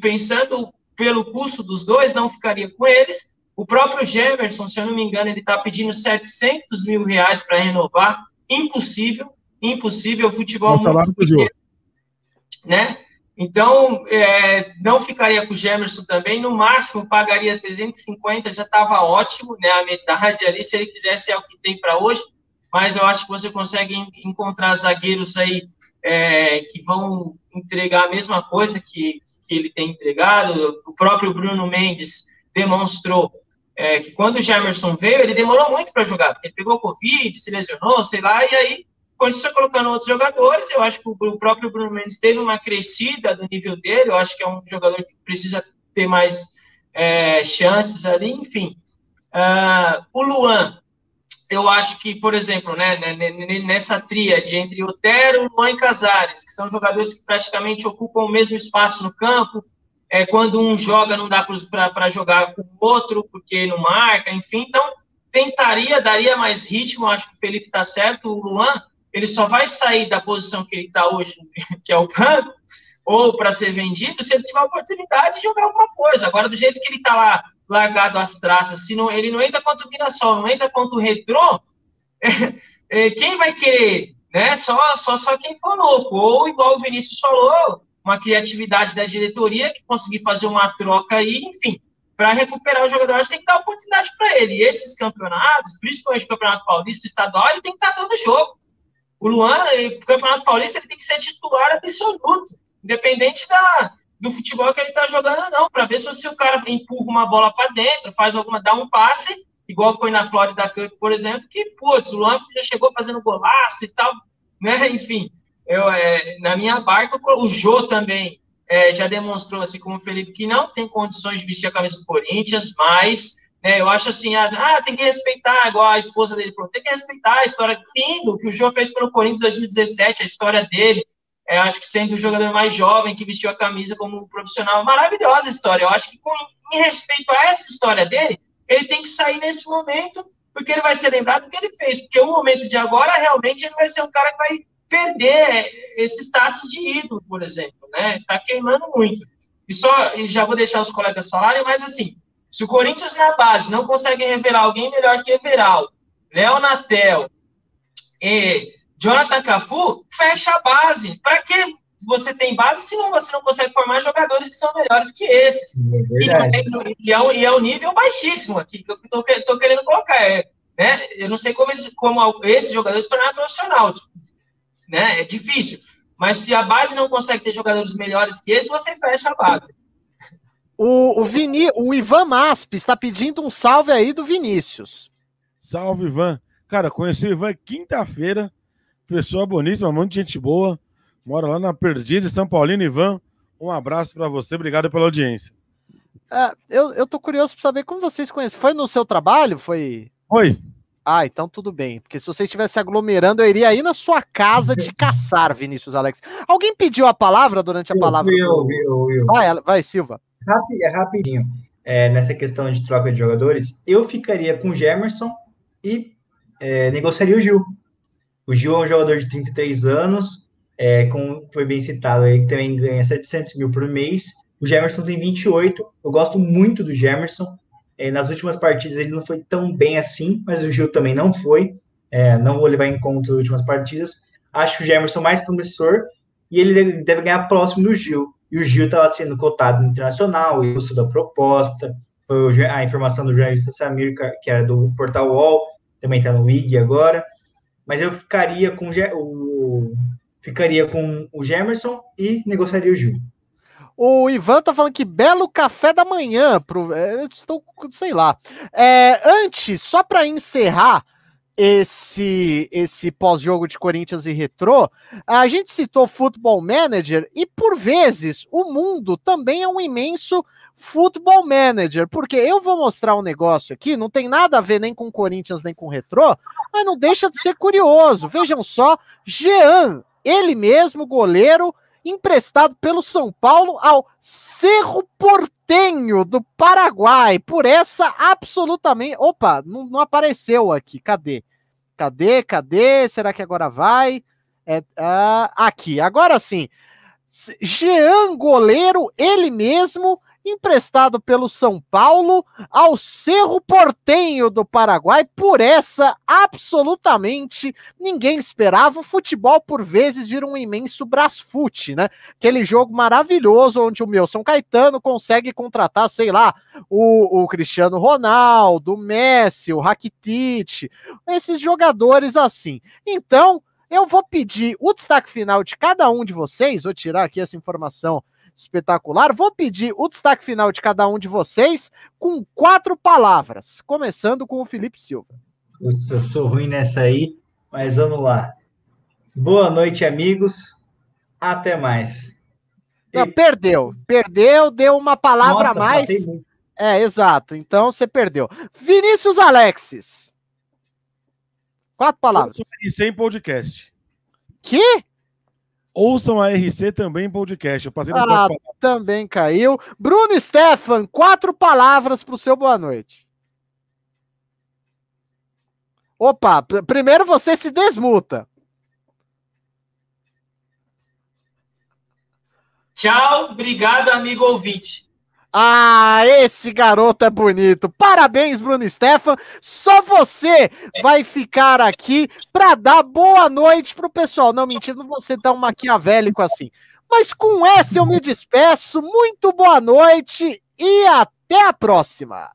pensando pelo custo dos dois, não ficaria com eles. O próprio Gemerson, se eu não me engano, ele está pedindo 700 mil reais para renovar. Impossível, impossível. O futebol Nossa, muito pequeno, né? Então, é, não ficaria com o Gemerson também. No máximo, pagaria 350, já estava ótimo, né? A metade ali, se ele quisesse, é o que tem para hoje. Mas eu acho que você consegue encontrar zagueiros aí é, que vão entregar a mesma coisa que, que ele tem entregado. O próprio Bruno Mendes demonstrou é, que quando o Jamerson veio, ele demorou muito para jogar, porque ele pegou Covid, se lesionou, sei lá, e aí, foi colocando outros jogadores, eu acho que o próprio Bruno Mendes teve uma crescida do nível dele, eu acho que é um jogador que precisa ter mais é, chances ali, enfim. Uh, o Luan, eu acho que, por exemplo, né, né, né, né, nessa tríade entre Otero, Luan e Casares, que são jogadores que praticamente ocupam o mesmo espaço no campo, é, quando um joga não dá para jogar com o outro, porque não marca, enfim, então tentaria, daria mais ritmo, acho que o Felipe está certo, o Luan, ele só vai sair da posição que ele está hoje, que é o campo, ou para ser vendido, se ele tiver a oportunidade de jogar alguma coisa. Agora, do jeito que ele está lá largado as traças, se não, ele não entra contra o Mirassol, não entra contra o Retrô, é, quem vai querer? Né? Só, só, só quem for louco. Ou, igual o Vinícius falou, uma criatividade da diretoria que conseguir fazer uma troca aí, enfim, para recuperar o jogador, acho que tem que dar oportunidade para ele. E esses campeonatos, principalmente o Campeonato Paulista Estadual, ele tem que estar todo jogo. O Luan, o Campeonato Paulista, ele tem que ser titular absoluto, independente da, do futebol que ele está jogando, não, para ver se o cara empurra uma bola para dentro, faz alguma, dá um passe, igual foi na Florida Cup, por exemplo, que, putz, o Luan já chegou fazendo golaço e tal, né, enfim, eu, é, na minha barca, o Jô também é, já demonstrou, assim como o Felipe, que não tem condições de vestir a camisa do Corinthians, mas né, eu acho assim, ah, ah, tem que respeitar, igual a esposa dele falou, tem que respeitar a história lindo que o Jô fez pelo Corinthians em 2017, a história dele, é, acho que sendo o jogador mais jovem que vestiu a camisa como profissional, maravilhosa história. Eu acho que com, em respeito a essa história dele, ele tem que sair nesse momento, porque ele vai ser lembrado do que ele fez. Porque o momento de agora, realmente, ele vai ser um cara que vai perder esse status de ídolo, por exemplo, né? Tá queimando muito. E só, já vou deixar os colegas falarem, mas assim, se o Corinthians na base não consegue revelar alguém melhor que Everaldo, Léo Natel e Jonathan Cafu fecha a base. Para que você tem base se você não consegue formar jogadores que são melhores que esses? É e, é, e, é, um nível baixíssimo aqui que eu estou querendo colocar. É, né? Eu não sei como, esse, como esses jogadores se tornaram profissional. Tipo, né? É difícil. Mas se a base não consegue ter jogadores melhores que esses, você fecha a base. O, o, Vini, o Ivan Masp está pedindo um salve aí do Vinícius. Salve, Ivan. Cara, conheci o Ivan quinta-feira. Pessoa boníssima, muito gente boa. Mora lá na Perdiz, São Paulino. Ivan, um abraço para você. Obrigado pela audiência. Uh, eu, eu tô curioso para saber como vocês conhecem. Foi no seu trabalho? Foi? Foi. Ah, então tudo bem. Porque se você estivesse aglomerando, eu iria aí na sua casa te caçar, Vinícius Alex. Alguém pediu a palavra durante a eu, palavra? Eu, do... eu, eu, Vai, vai, Silva. É rapidinho. É, nessa questão de troca de jogadores, eu ficaria com o Gemerson e é, negociaria o Gil. O Gil é um jogador de 33 anos, é, como foi bem citado, ele também ganha 700 mil por mês. O Gemerson tem 28. Eu gosto muito do Gemerson. É, nas últimas partidas ele não foi tão bem assim, mas o Gil também não foi. É, não vou levar em conta as últimas partidas. Acho o Gemerson mais promissor e ele deve ganhar próximo do Gil. E o Gil estava sendo cotado no internacional, eu sou da proposta. Foi a informação do jornalista Samir, que era do Portal UOL, também está no IG agora. Mas eu ficaria com o, ficaria com o Gemerson e negociaria o Gil. O Ivan tá falando que belo café da manhã. Pro, é, eu estou, sei lá. É, antes, só para encerrar esse esse pós-jogo de Corinthians e Retrô, a gente citou Football Manager e por vezes o mundo também é um imenso Football Manager, porque eu vou mostrar um negócio aqui, não tem nada a ver nem com Corinthians nem com Retrô, mas não deixa de ser curioso. Vejam só, Jean, ele mesmo, goleiro, emprestado pelo São Paulo ao Cerro Portenho do Paraguai. Por essa absolutamente. Opa, não, não apareceu aqui. Cadê? Cadê? Cadê? Será que agora vai? É, uh, aqui, agora sim. Jean Goleiro, ele mesmo, emprestado pelo São Paulo ao Cerro Portenho do Paraguai. Por essa, absolutamente ninguém esperava. O futebol, por vezes, vira um imenso brasfute, né? Aquele jogo maravilhoso onde o meu São Caetano consegue contratar, sei lá, o, o Cristiano Ronaldo, o Messi, o Rakitic, esses jogadores assim. Então, eu vou pedir o destaque final de cada um de vocês, vou tirar aqui essa informação espetacular. Vou pedir o destaque final de cada um de vocês com quatro palavras, começando com o Felipe Silva. Putz, eu sou ruim nessa aí, mas vamos lá. Boa noite, amigos. Até mais. Não, perdeu. Perdeu, deu uma palavra Nossa, a mais. É, exato. Então você perdeu. Vinícius Alexis. Quatro palavras. Sem podcast. Que? Ouçam a RC também podcast. Eu passei ah, também caiu. Bruno Stefan, quatro palavras para o seu boa noite. Opa, primeiro você se desmuta. Tchau, obrigado, amigo ouvinte. Ah, esse garoto é bonito. Parabéns, Bruno Stefan. Só você vai ficar aqui para dar boa noite pro pessoal. Não, mentira, não vou ser tão maquiavélico assim. Mas com essa eu me despeço. Muito boa noite e até a próxima.